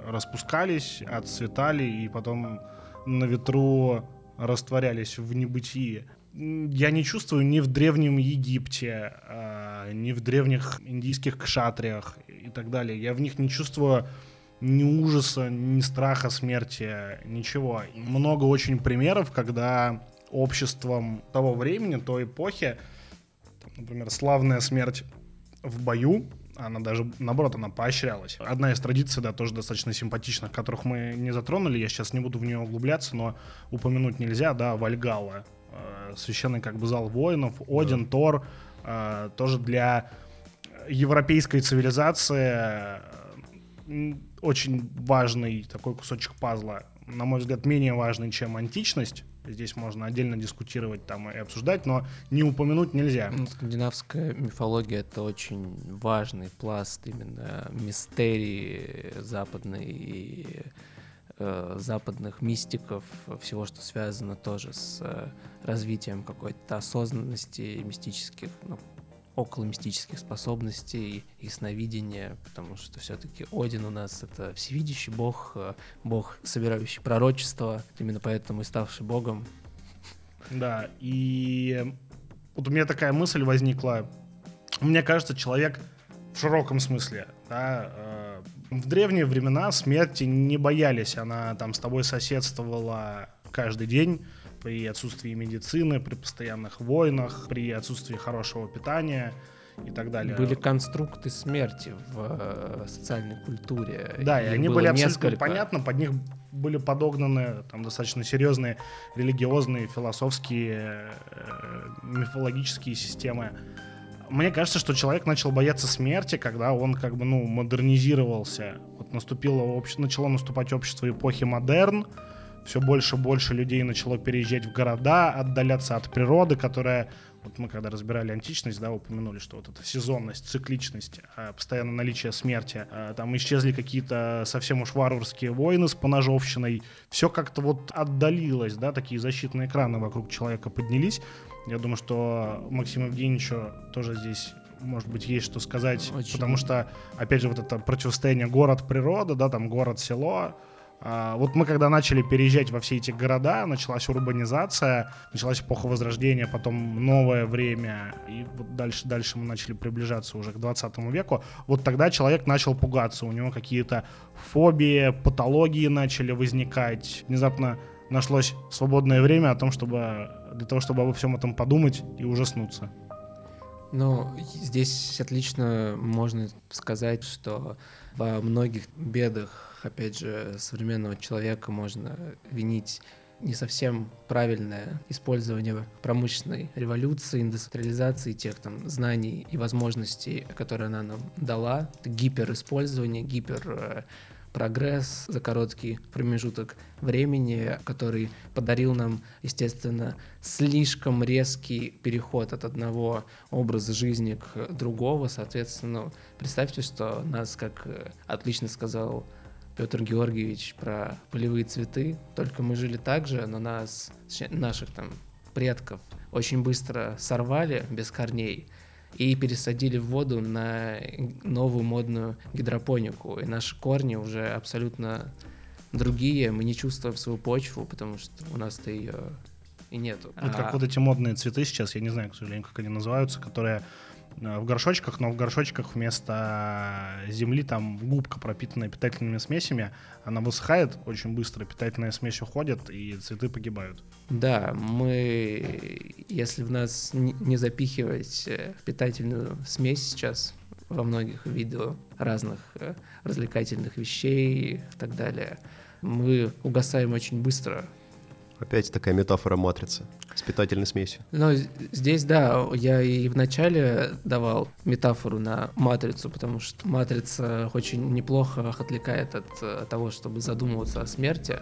Распускались, отцветали и потом на ветру растворялись в небытии. Я не чувствую ни в Древнем Египте, а, ни в древних индийских кшатриях и так далее. Я в них не чувствую ни ужаса, ни страха смерти, ничего. Много очень примеров, когда обществом того времени, той эпохи например, славная смерть в бою, она даже, наоборот, она поощрялась. Одна из традиций, да, тоже достаточно симпатичных, которых мы не затронули, я сейчас не буду в нее углубляться, но упомянуть нельзя, да, Вальгала, э, священный как бы зал воинов, Один, да. Тор, э, тоже для европейской цивилизации э, очень важный такой кусочек пазла. на мой взгляд, менее важный, чем античность. Здесь можно отдельно дискутировать там и обсуждать, но не упомянуть нельзя. Ну, скандинавская мифология — это очень важный пласт именно мистерии западной и э, западных мистиков, всего, что связано тоже с э, развитием какой-то осознанности мистических, ну, около мистических способностей и сновидения, потому что все-таки Один у нас это всевидящий бог, э, бог, собирающий пророчество, именно поэтому и ставший богом. Да, и вот у меня такая мысль возникла. Мне кажется, человек в широком смысле, да, э, в древние времена смерти не боялись, она там с тобой соседствовала каждый день, при отсутствии медицины, при постоянных войнах, при отсутствии хорошего питания и так далее. Были конструкты смерти в э, социальной культуре. Да, и, они были абсолютно несколько. понятно, под них были подогнаны там достаточно серьезные религиозные, философские, э, мифологические системы. Мне кажется, что человек начал бояться смерти, когда он как бы, ну, модернизировался. Вот наступило, обще- начало наступать общество эпохи модерн, все больше и больше людей начало переезжать в города, отдаляться от природы, которая, вот мы когда разбирали античность, да, упомянули, что вот эта сезонность, цикличность, а, постоянное наличие смерти, а, там исчезли какие-то совсем уж варварские войны с поножовщиной, все как-то вот отдалилось, да, такие защитные экраны вокруг человека поднялись. Я думаю, что Максиму Евгеньевичу тоже здесь может быть, есть что сказать, Очень. потому что, опять же, вот это противостояние город-природа, да, там город-село, вот мы когда начали переезжать во все эти города, началась урбанизация, началась эпоха Возрождения, потом новое время, и вот дальше, дальше мы начали приближаться уже к 20 веку. Вот тогда человек начал пугаться, у него какие-то фобии, патологии начали возникать. Внезапно нашлось свободное время о том, чтобы для того, чтобы обо всем этом подумать и ужаснуться. Ну, здесь отлично можно сказать, что во многих бедах, опять же, современного человека можно винить не совсем правильное использование промышленной революции, индустриализации тех там знаний и возможностей, которые она нам дала, гипериспользование, гипер э, прогресс за короткий промежуток времени, который подарил нам, естественно, слишком резкий переход от одного образа жизни к другого. Соответственно, представьте, что нас, как э, отлично сказал Петр Георгиевич про полевые цветы, только мы жили так же, но нас, наших там предков очень быстро сорвали без корней и пересадили в воду на новую модную гидропонику. И наши корни уже абсолютно другие, мы не чувствуем свою почву, потому что у нас-то ее и нету. Вот А- как вот эти модные цветы сейчас, я не знаю, к сожалению, как они называются, которые в горшочках, но в горшочках вместо земли там губка, пропитанная питательными смесями, она высыхает очень быстро, питательная смесь уходит, и цветы погибают. Да, мы, если в нас не запихивать э, питательную смесь сейчас во многих видах разных э, развлекательных вещей и так далее, мы угасаем очень быстро. Опять такая метафора матрицы с питательной смесью. Но з- здесь, да, я и в начале давал метафору на матрицу, потому что матрица очень неплохо отвлекает от э, того, чтобы задумываться о смерти.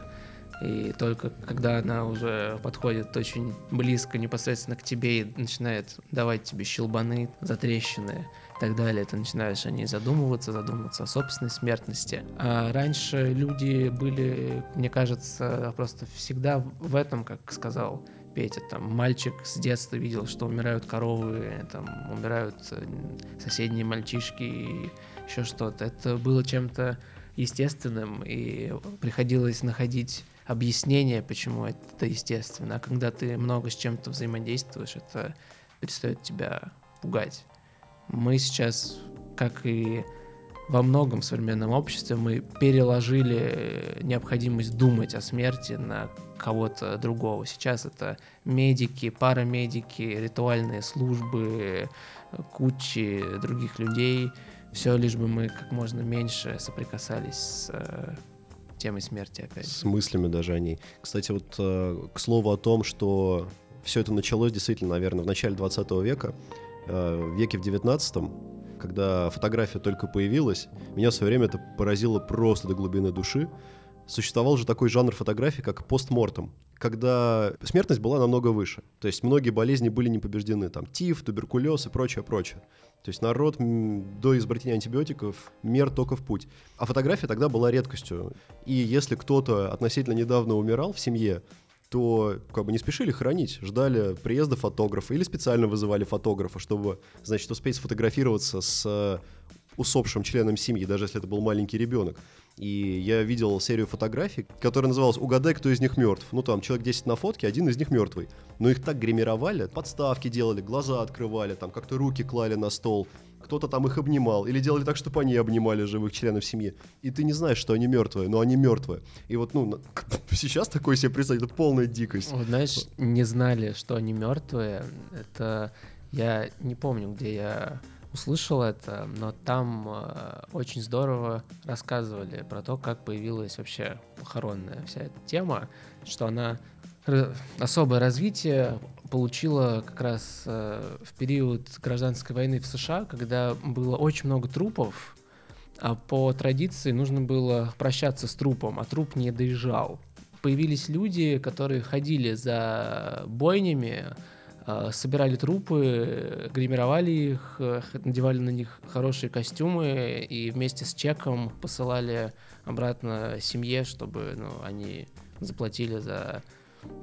И только когда она уже подходит очень близко непосредственно к тебе и начинает давать тебе щелбаны, затрещины и так далее, ты начинаешь о ней задумываться, задумываться о собственной смертности. А раньше люди были, мне кажется, просто всегда в этом, как сказал Петя, там, мальчик с детства видел, что умирают коровы, там, умирают э, соседние мальчишки и еще что-то. Это было чем-то естественным, и приходилось находить объяснение, почему это естественно. А когда ты много с чем-то взаимодействуешь, это перестает тебя пугать. Мы сейчас, как и во многом в современном обществе, мы переложили э, необходимость думать о смерти на кого-то другого. Сейчас это медики, парамедики, ритуальные службы, кучи других людей. Все лишь бы мы как можно меньше соприкасались с э, темой смерти опять. С мыслями даже о ней. Кстати, вот э, к слову о том, что все это началось действительно, наверное, в начале 20 века, в веке в 19 когда фотография только появилась, меня в свое время это поразило просто до глубины души. существовал же такой жанр фотографии, как постмортом, когда смертность была намного выше. То есть многие болезни были не побеждены, там тиф, туберкулез и прочее, прочее. То есть народ до изобретения антибиотиков мер только в путь. А фотография тогда была редкостью. И если кто-то относительно недавно умирал в семье, то как бы не спешили хранить, ждали приезда фотографа или специально вызывали фотографа, чтобы, значит, успеть сфотографироваться с усопшим членом семьи, даже если это был маленький ребенок. И я видел серию фотографий, которая называлась «Угадай, кто из них мертв». Ну, там человек 10 на фотке, один из них мертвый. Но их так гримировали, подставки делали, глаза открывали, там как-то руки клали на стол. Кто-то там их обнимал. Или делали так, чтобы они обнимали живых членов семьи. И ты не знаешь, что они мертвые, но они мертвые. И вот, ну, сейчас такое себе представить, это полная дикость. Вот, знаешь, не знали, что они мертвые. Это я не помню, где я услышал это, но там э, очень здорово рассказывали про то, как появилась вообще похоронная вся эта тема, что она особое развитие получила как раз э, в период гражданской войны в США, когда было очень много трупов, а по традиции нужно было прощаться с трупом, а труп не доезжал. Появились люди, которые ходили за бойнями, Э, собирали трупы, гримировали их, э, надевали на них хорошие костюмы и вместе с чеком посылали обратно семье, чтобы ну, они заплатили за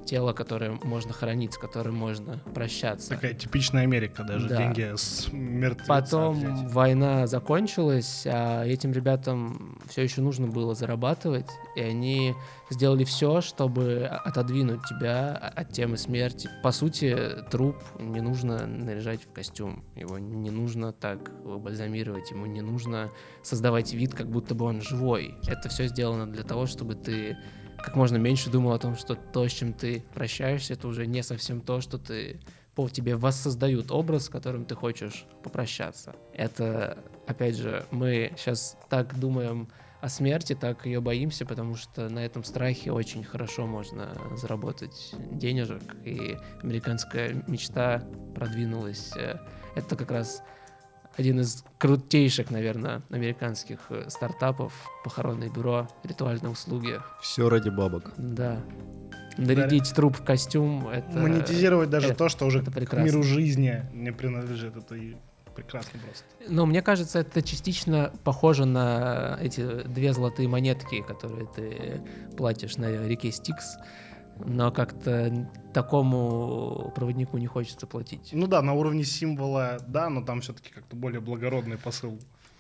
тело, которое можно хранить, с которым можно прощаться. Такая типичная Америка, даже да. деньги с мертвеца Потом взять. война закончилась, а этим ребятам все еще нужно было зарабатывать, и они сделали все, чтобы отодвинуть тебя от темы смерти. По сути, труп не нужно наряжать в костюм, его не нужно так бальзамировать, ему не нужно создавать вид, как будто бы он живой. Это все сделано для того, чтобы ты как можно меньше думал о том, что то, с чем ты прощаешься, это уже не совсем то, что ты по тебе воссоздают образ, с которым ты хочешь попрощаться. Это, опять же, мы сейчас так думаем о смерти, так ее боимся, потому что на этом страхе очень хорошо можно заработать денежек, и американская мечта продвинулась. Это как раз один из крутейших, наверное, американских э, стартапов, похоронное бюро, ритуальные услуги. Все ради бабок. Да. Нарядить труп в костюм, это... Монетизировать даже это, то, что уже к миру жизни не принадлежит, это и прекрасно просто. Но мне кажется, это частично похоже на эти две золотые монетки, которые ты платишь на реке Стикс но как-то такому проводнику не хочется платить. Ну да, на уровне символа, да, но там все-таки как-то более благородный посыл.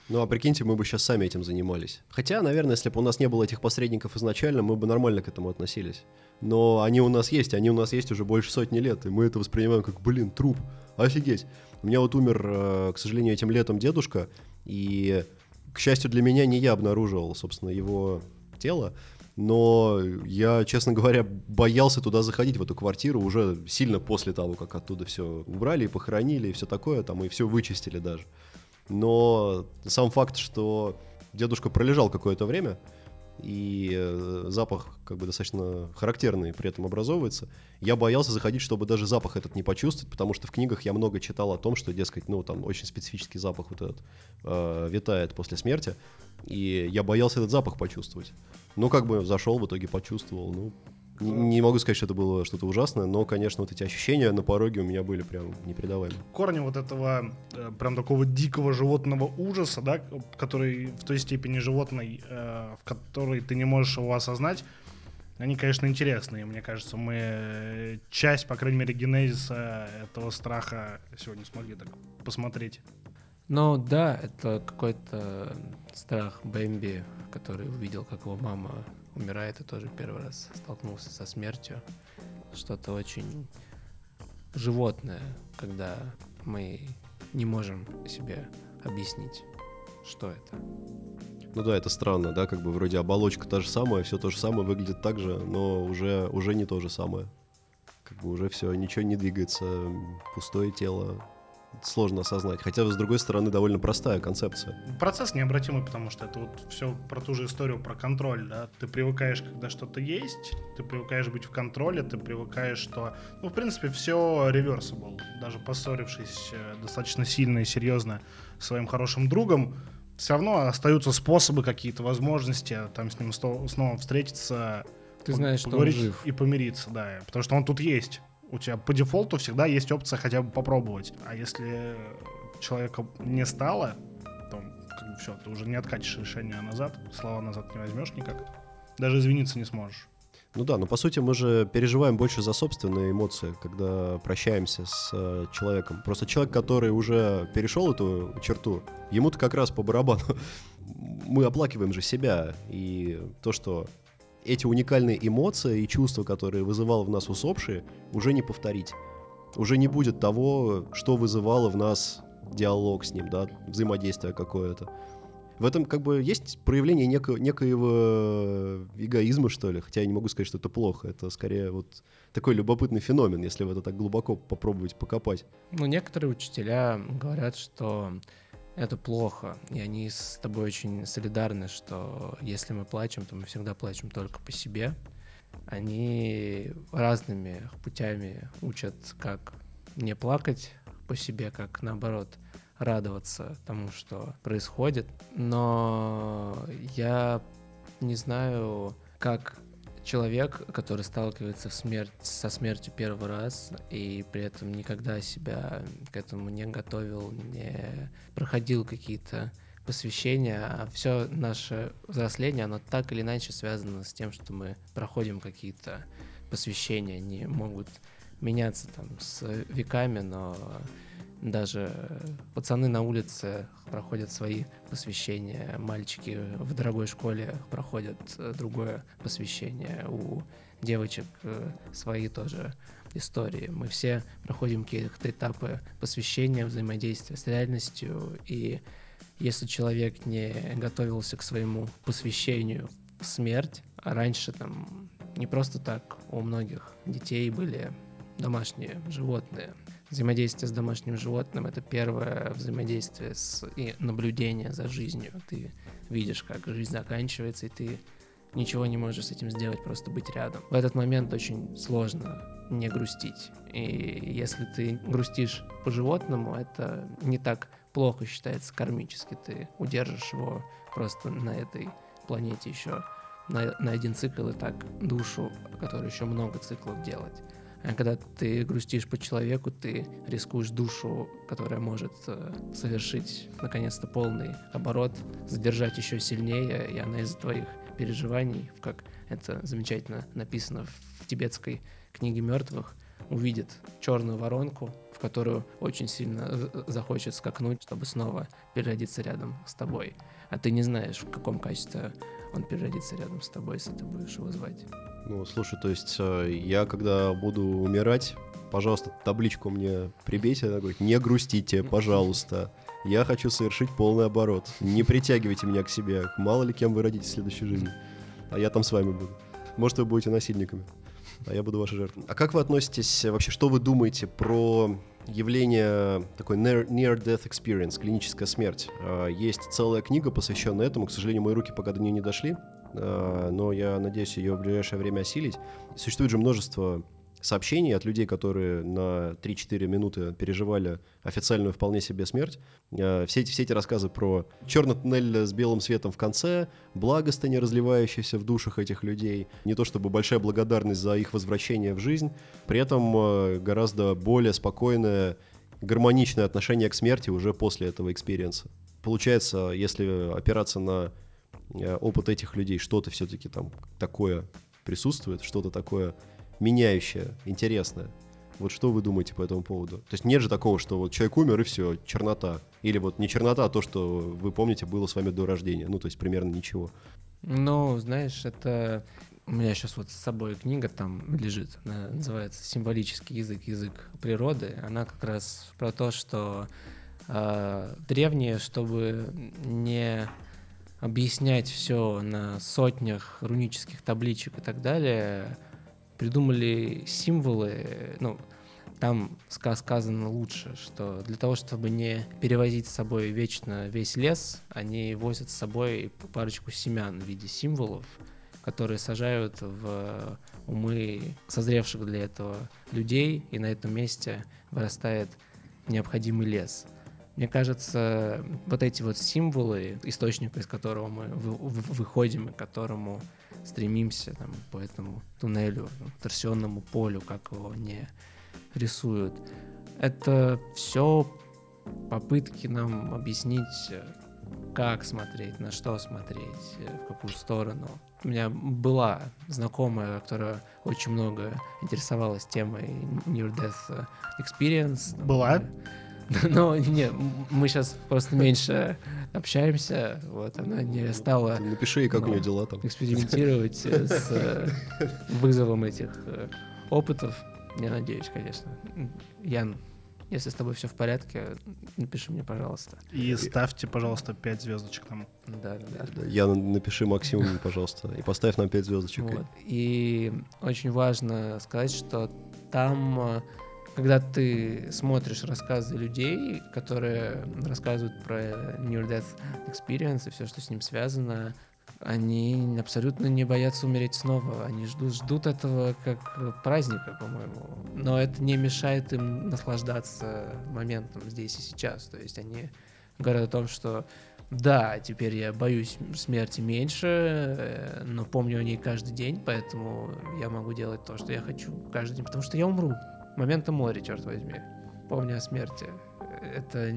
Ну а прикиньте, мы бы сейчас сами этим занимались. Хотя, наверное, если бы у нас не было этих посредников изначально, мы бы нормально к этому относились. Но они у нас есть, они у нас есть уже больше сотни лет, и мы это воспринимаем как, блин, труп, офигеть. У меня вот умер, э, к сожалению, этим летом дедушка, и, к счастью для меня, не я обнаружил, собственно, его тело, но я, честно говоря, боялся туда заходить, в эту квартиру, уже сильно после того, как оттуда все убрали и похоронили, и все такое, там, и все вычистили даже. Но сам факт, что дедушка пролежал какое-то время, и э, запах как бы достаточно характерный при этом образовывается. Я боялся заходить, чтобы даже запах этот не почувствовать, потому что в книгах я много читал о том, что, дескать, ну, там очень специфический запах вот этот э, витает после смерти, и я боялся этот запах почувствовать. Ну, как бы зашел, в итоге почувствовал, ну, не могу сказать, что это было что-то ужасное, но, конечно, вот эти ощущения на пороге у меня были прям непередаваемые. Корни вот этого э, прям такого дикого животного ужаса, да, который в той степени животный, э, в которой ты не можешь его осознать, они, конечно, интересные. Мне кажется, мы э, часть, по крайней мере, генезиса этого страха сегодня смогли так посмотреть. Ну да, это какой-то страх Бэмби, который увидел, как его мама умирает и тоже первый раз столкнулся со смертью. Что-то очень животное, когда мы не можем себе объяснить, что это. Ну да, это странно, да, как бы вроде оболочка та же самая, все то же самое, выглядит так же, но уже, уже не то же самое. Как бы уже все, ничего не двигается, пустое тело, сложно осознать. Хотя, с другой стороны, довольно простая концепция. Процесс необратимый, потому что это вот все про ту же историю, про контроль. Да? Ты привыкаешь, когда что-то есть, ты привыкаешь быть в контроле, ты привыкаешь, что... Ну, в принципе, все реверсибл. Даже поссорившись э, достаточно сильно и серьезно своим хорошим другом, все равно остаются способы какие-то, возможности там с ним снова встретиться, Ты знаешь, что он поговорить жив. и помириться, да, потому что он тут есть. У тебя по дефолту всегда есть опция хотя бы попробовать. А если человека не стало, то как бы все, ты уже не откатишь решение назад, слова назад не возьмешь никак. Даже извиниться не сможешь. Ну да, но по сути мы же переживаем больше за собственные эмоции, когда прощаемся с э, человеком. Просто человек, который уже перешел эту черту, ему-то как раз по барабану. Мы оплакиваем же себя. И то, что эти уникальные эмоции и чувства, которые вызывал в нас усопший, уже не повторить. Уже не будет того, что вызывало в нас диалог с ним, да, взаимодействие какое-то. В этом как бы есть проявление неко- некоего эгоизма, что ли. Хотя я не могу сказать, что это плохо. Это скорее вот такой любопытный феномен, если в это так глубоко попробовать покопать. Ну, некоторые учителя говорят, что это плохо, и они с тобой очень солидарны, что если мы плачем, то мы всегда плачем только по себе. Они разными путями учат, как не плакать по себе, как наоборот радоваться тому, что происходит. Но я не знаю, как человек, который сталкивается в смерть, со смертью первый раз и при этом никогда себя к этому не готовил, не проходил какие-то посвящения, а все наше взросление, оно так или иначе связано с тем, что мы проходим какие-то посвящения, они могут меняться там с веками, но даже пацаны на улице проходят свои посвящения, мальчики в дорогой школе проходят э, другое посвящение, у девочек э, свои тоже истории. Мы все проходим какие-то этапы посвящения, взаимодействия с реальностью, и если человек не готовился к своему посвящению в смерть, а раньше там не просто так у многих детей были домашние животные. Взаимодействие с домашним животным — это первое взаимодействие с, и наблюдение за жизнью. Ты видишь, как жизнь заканчивается, и ты ничего не можешь с этим сделать, просто быть рядом. В этот момент очень сложно не грустить. И если ты грустишь по животному, это не так плохо считается кармически. Ты удержишь его просто на этой планете еще на, на один цикл и так душу, которую еще много циклов делать. А когда ты грустишь по человеку, ты рискуешь душу, которая может э, совершить наконец-то полный оборот, задержать еще сильнее, и она из-за твоих переживаний, как это замечательно написано в тибетской книге мертвых, увидит черную воронку, в которую очень сильно з- захочет скакнуть, чтобы снова переродиться рядом с тобой. А ты не знаешь, в каком качестве он переродится рядом с тобой, если ты будешь его звать. Ну, слушай, то есть э, я, когда буду умирать, пожалуйста, табличку мне прибейте, она говорит, не грустите, пожалуйста. Я хочу совершить полный оборот. Не притягивайте меня к себе. Мало ли кем вы родитесь в следующей жизни. А я там с вами буду. Может, вы будете насильниками. А я буду вашей жертвой. А как вы относитесь, э, вообще, что вы думаете про явление такой near- near-death experience, клиническая смерть? А, Есть целая книга, посвященная этому. К сожалению, мои руки пока до нее не дошли. А, но я надеюсь ее в ближайшее время осилить. Существует же множество сообщений от людей, которые на 3-4 минуты переживали официальную вполне себе смерть. А, Все эти, все эти рассказы про черный туннель с белым светом в конце, благостыни, разливающиеся в душах этих людей, не то чтобы большая благодарность за их возвращение в жизнь, при этом э, гораздо более спокойное, гармоничное отношение к смерти уже после этого экспириенса. Получается, если опираться на э, опыт этих людей, что-то все-таки там такое присутствует, что-то такое меняющее, интересное. Вот что вы думаете по этому поводу? То есть нет же такого, что вот человек умер и все, чернота. Или вот не чернота, а то, что вы помните, было с вами до рождения. Ну, то есть примерно ничего. Ну, знаешь, это... У меня сейчас вот с собой книга там лежит, она называется «Символический язык, язык природы». Она как раз про то, что э, древние, чтобы не объяснять все на сотнях рунических табличек и так далее, придумали символы, ну, там ска- сказано лучше, что для того, чтобы не перевозить с собой вечно весь лес, они возят с собой парочку семян в виде символов, которые сажают в умы созревших для этого людей, и на этом месте вырастает необходимый лес. Мне кажется, вот эти вот символы, источник, из которого мы выходим и которому стремимся там, по этому туннелю, торсионному полю, как его не рисуют, это все попытки нам объяснить, как смотреть, на что смотреть, в какую сторону. У меня была знакомая, которая очень много интересовалась темой Near Death Experience. Была? Но не, мы сейчас просто меньше общаемся, вот, она не стала... Напиши ей, как ну, у нее дела там. Экспериментировать с э, вызовом этих э, опытов. Я надеюсь, конечно. Ян, если с тобой все в порядке, напиши мне, пожалуйста. И ставьте, пожалуйста, 5 звездочек там. Да, да. да я напиши Максиму, пожалуйста, и поставь нам 5 звездочек. Вот. И очень важно сказать, что там э, когда ты смотришь рассказы людей, которые рассказывают про Near Death Experience и все, что с ним связано, они абсолютно не боятся умереть снова. Они ждут, ждут этого как праздника, по-моему. Но это не мешает им наслаждаться моментом здесь и сейчас. То есть они говорят о том, что да, теперь я боюсь смерти меньше, э, но помню о ней каждый день, поэтому я могу делать то, что я хочу каждый день, потому что я умру. Момента моря, черт возьми. Помни о смерти. Эта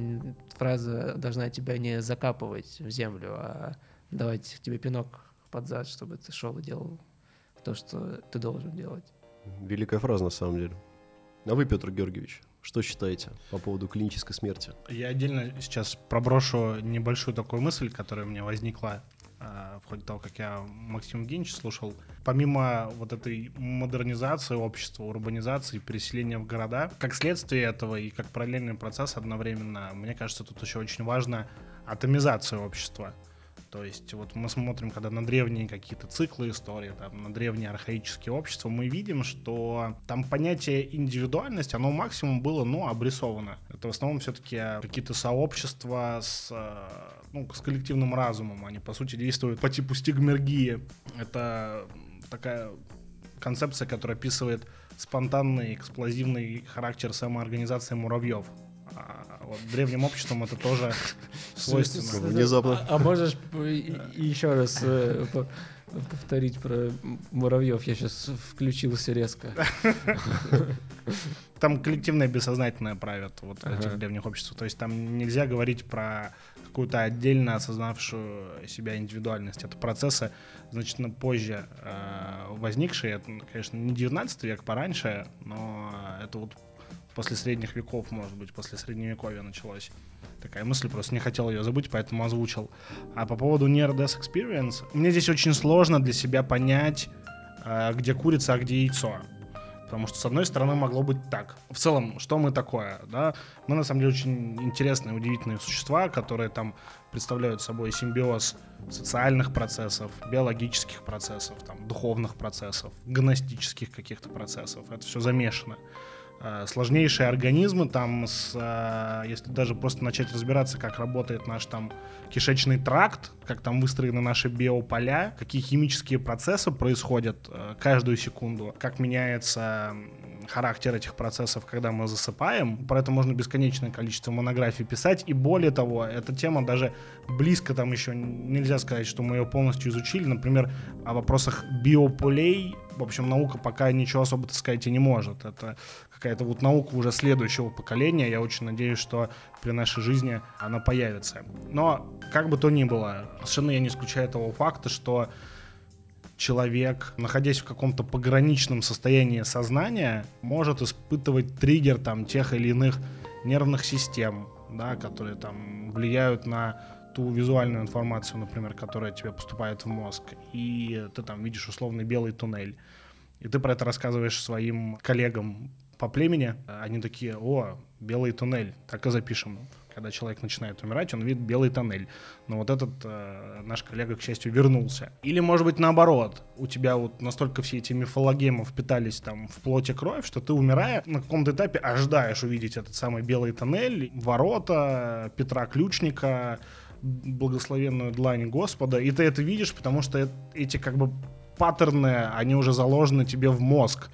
фраза должна тебя не закапывать в землю, а давать тебе пинок под зад, чтобы ты шел и делал то, что ты должен делать. Великая фраза на самом деле. А вы, Петр Георгиевич, что считаете по поводу клинической смерти? Я отдельно сейчас проброшу небольшую такую мысль, которая у меня возникла а, в ходе того, как я Максим Евгеньевич слушал, помимо вот этой модернизации общества, урбанизации, переселения в города, как следствие этого и как параллельный процесс одновременно, мне кажется, тут еще очень важно атомизация общества. То есть вот мы смотрим, когда на древние какие-то циклы истории, там, на древние архаические общества, мы видим, что там понятие индивидуальность, оно максимум было, ну, обрисовано. Это в основном все-таки какие-то сообщества с, э, ну, с коллективным разумом. Они, по сути, действуют по типу стигмергии. Это такая концепция, которая описывает спонтанный, эксплозивный характер самоорганизации муравьев. А вот древним обществом это тоже свойственно. Внезапно. А, а можешь еще раз э, повторить про муравьев? Я сейчас включился резко. Там коллективное бессознательное правит вот ага. этих древних обществ. То есть там нельзя говорить про какую-то отдельно осознавшую себя индивидуальность. Это процессы значительно позже э, возникшие. Это, конечно, не 19 век, пораньше, но это вот после средних веков, может быть, после средневековья началось. Такая мысль, просто не хотел ее забыть, поэтому озвучил. А по поводу Near Death Experience, мне здесь очень сложно для себя понять, э, где курица, а где яйцо. Потому что, с одной стороны, могло быть так. В целом, что мы такое? Да? Мы, на самом деле, очень интересные, удивительные существа, которые там представляют собой симбиоз социальных процессов, биологических процессов, там, духовных процессов, гностических каких-то процессов. Это все замешано. Э, сложнейшие организмы, там, с, э, если даже просто начать разбираться, как работает наш там кишечный тракт, как там выстроены наши биополя, какие химические процессы происходят э, каждую секунду, как меняется характер этих процессов, когда мы засыпаем. Про это можно бесконечное количество монографий писать. И более того, эта тема даже близко там еще нельзя сказать, что мы ее полностью изучили. Например, о вопросах биополей в общем, наука пока ничего особо, так сказать, и не может. Это какая-то вот наука уже следующего поколения. Я очень надеюсь, что при нашей жизни она появится. Но, как бы то ни было, совершенно я не исключаю того факта, что человек, находясь в каком-то пограничном состоянии сознания, может испытывать триггер там тех или иных нервных систем, да, которые там влияют на ту визуальную информацию, например, которая тебе поступает в мозг, и ты там видишь условный белый туннель, и ты про это рассказываешь своим коллегам по племени, они такие, о, белый туннель, так и запишем. Когда человек начинает умирать, он видит белый тоннель. Но вот этот э, наш коллега, к счастью, вернулся. Или, может быть, наоборот, у тебя вот настолько все эти мифологемы впитались там в плоть и кровь, что ты, умирая, на каком-то этапе ожидаешь увидеть этот самый белый тоннель, ворота, Петра Ключника, благословенную длань Господа, и ты это видишь, потому что эти как бы паттерны, они уже заложены тебе в мозг.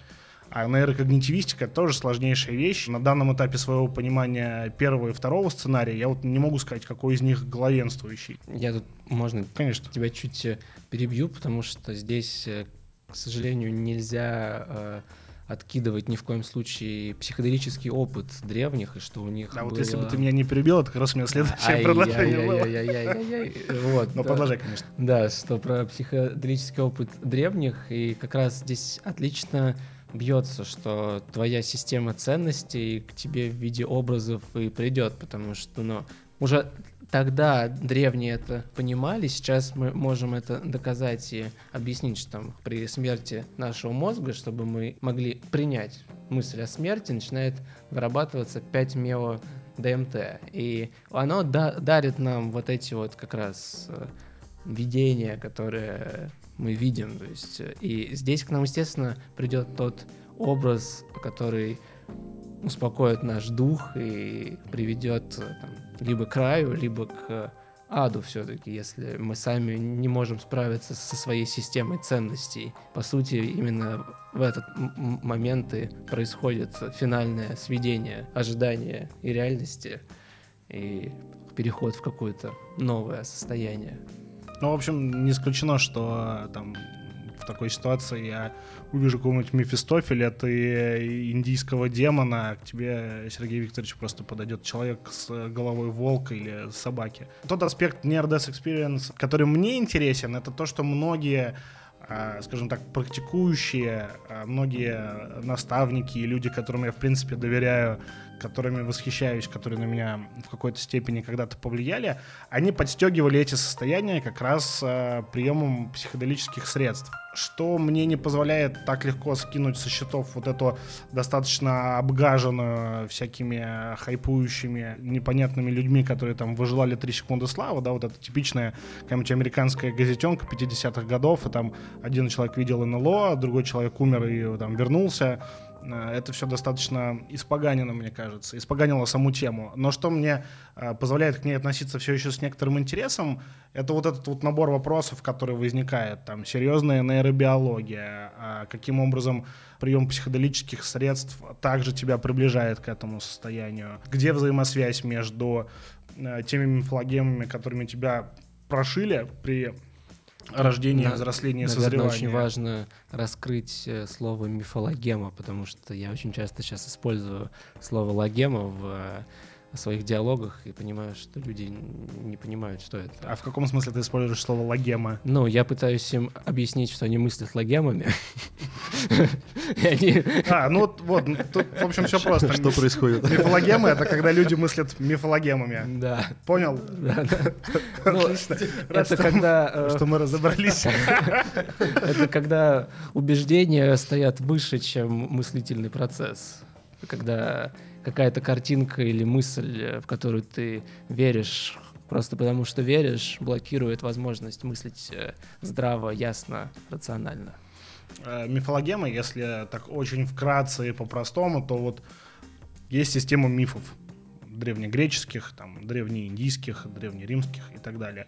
А нейрокогнитивистика — это тоже сложнейшая вещь. На данном этапе своего понимания первого и второго сценария я вот не могу сказать, какой из них главенствующий. Я тут, можно, Конечно. тебя чуть э, перебью, потому что здесь, э, к сожалению, нельзя э, откидывать ни в коем случае психоделический опыт древних, и что у них А вот было- если бы ты меня не перебил, это как раз у меня следующее Ай, предложение ай, было. ай, ай. Вот. Но продолжай, конечно. Да, что про психоделический опыт древних, и как раз здесь отлично бьется, что твоя система ценностей к тебе в виде образов и придет, потому что, ну, уже тогда древние это понимали, сейчас мы можем это доказать и объяснить, что там при смерти нашего мозга, чтобы мы могли принять мысль о смерти, начинает вырабатываться 5 мео ДМТ. И оно да- дарит нам вот эти вот как раз э, видения, которые мы видим. То есть, э, и здесь к нам, естественно, придет тот образ, который успокоит наш дух и приведет э, там, либо к раю, либо к аду все-таки, если мы сами не можем справиться со своей системой ценностей. По сути, именно в этот момент и происходит финальное сведение ожидания и реальности и переход в какое-то новое состояние. Ну, в общем, не исключено, что э, там такой ситуации я увижу какого-нибудь Мефистофеля, ты индийского демона, к тебе, Сергей Викторович, просто подойдет человек с головой волка или собаки. Тот аспект Near Death Experience, который мне интересен, это то, что многие а, скажем так, практикующие, а, многие наставники и люди, которым я, в принципе, доверяю, которыми восхищаюсь, которые на меня в какой-то степени когда-то повлияли, они подстегивали эти состояния как раз а, приемом психоделических средств, что мне не позволяет так легко скинуть со счетов вот эту достаточно обгаженную всякими хайпующими непонятными людьми, которые там выжелали 3 секунды славы, да, вот это типичная какая-нибудь американская газетенка 50-х годов, и там один человек видел НЛО, другой человек умер и там вернулся. Э, Это все достаточно испоганено, мне кажется, испоганило саму тему. Но что мне э, позволяет к ней относиться все еще с некоторым интересом, это вот этот вот набор вопросов, который возникает. Там серьезная нейробиология, а каким образом прием психоделических средств также тебя приближает к этому состоянию. Где взаимосвязь между э, теми мифологемами, которыми тебя прошили при рождении, На- взрослении, Наверное, созревании. очень важно раскрыть э, слово мифологема, потому что я очень часто сейчас использую слово логема в э, своих диалогах и понимаю, что люди не понимают, что это. А в каком смысле ты используешь слово логема? Ну, я пытаюсь им объяснить, что они мыслят логемами. А, ну вот, вот, тут, в общем, все просто. Что происходит? Мифологемы — это когда люди мыслят мифологемами. Да. Понял? Ну, Отлично. Это когда... э, Что мы разобрались. Это когда убеждения стоят выше, чем мыслительный процесс. Когда какая-то картинка или мысль, э, в которую ты веришь, просто потому что веришь, блокирует возможность мыслить э, здраво, ясно, рационально. Э, Мифологемы, если так очень вкратце и по-простому, то вот есть система мифов древнегреческих, там, древнеиндийских, древнеримских и так далее.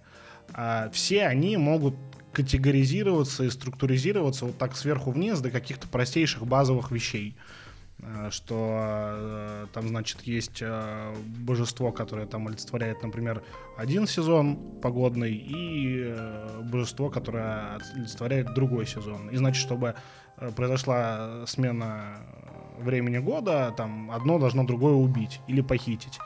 А все они могут категоризироваться и структуризироваться вот так сверху вниз до каких-то простейших базовых вещей. Э, Что э, там, значит, есть э, божество, которое там олицетворяет, например, один сезон погодный, и божество, которое олицетворяет другой сезон. И значит, чтобы произошла смена времени года, там одно должно другое убить или похитить.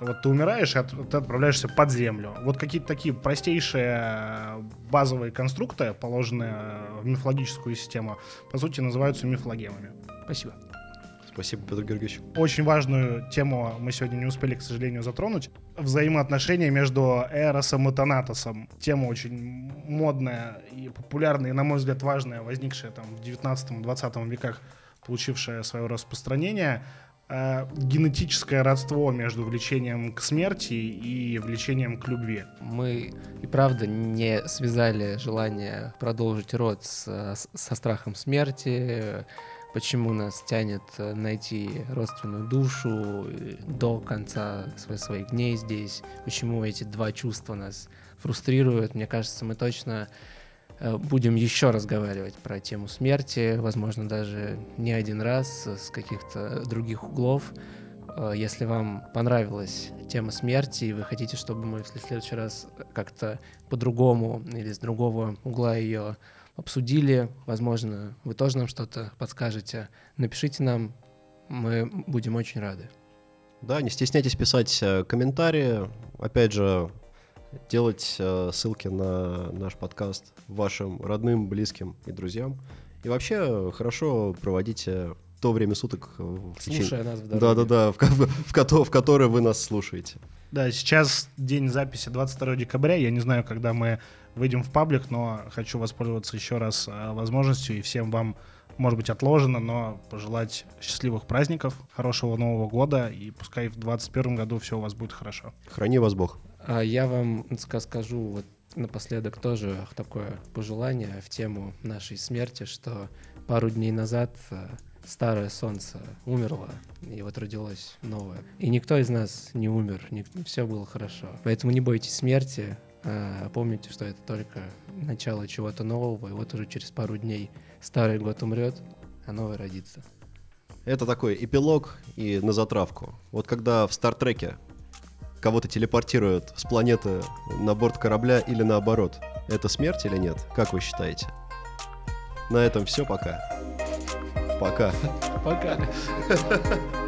Вот ты умираешь, и от- ты отправляешься под землю. Вот какие-то такие простейшие базовые конструкты, положенные в мифологическую систему, по сути, называются мифологемами. Спасибо. Спасибо, Петр Георгиевич. Очень важную тему мы сегодня не успели, к сожалению, затронуть. Взаимоотношения между Эросом и Танатосом. Тема очень модная и популярная, и, на мой взгляд, важная, возникшая там в 19-20 веках, получившая свое распространение. Э, генетическое родство между влечением к смерти и влечением к любви. Мы и правда не связали желание продолжить род с- с- со страхом смерти, почему нас тянет э, найти родственную душу э, до конца своих, дней здесь, почему эти два чувства нас фрустрируют. Мне кажется, мы точно э, будем еще разговаривать про тему смерти, возможно, даже не один раз с каких-то других углов. Если вам понравилась тема смерти, и вы хотите, чтобы мы в следующий раз как-то по-другому или с другого угла ее обсудили, возможно, вы тоже нам что-то подскажете, напишите нам, мы будем очень рады. Да, не стесняйтесь писать э, комментарии. Опять же, делать э, ссылки на наш подкаст вашим родным, близким и друзьям. И вообще хорошо проводите то время суток э, в Слушая течение... нас в дороге. Да-да-да, в, в, кото- в которое вы нас слушаете. Да, сейчас день записи 22 декабря. Я не знаю, когда мы выйдем в паблик, но хочу воспользоваться еще раз э, возможностью и всем вам, может быть, отложено, но пожелать счастливых праздников, хорошего Нового года, и пускай в 2021 году все у вас будет хорошо. Храни вас Бог. А я вам ска- скажу вот напоследок тоже такое пожелание в тему нашей смерти, что пару дней назад э, старое солнце умерло, и вот родилось новое. И никто из нас не умер, все было хорошо. Поэтому не бойтесь смерти, помните, что это только начало чего-то нового, и вот уже через пару дней старый год умрет, а новый родится. Это такой эпилог и на затравку. Вот когда в Стартреке кого-то телепортируют с планеты на борт корабля или наоборот, это смерть или нет? Как вы считаете? На этом все, пока. Пока. Пока.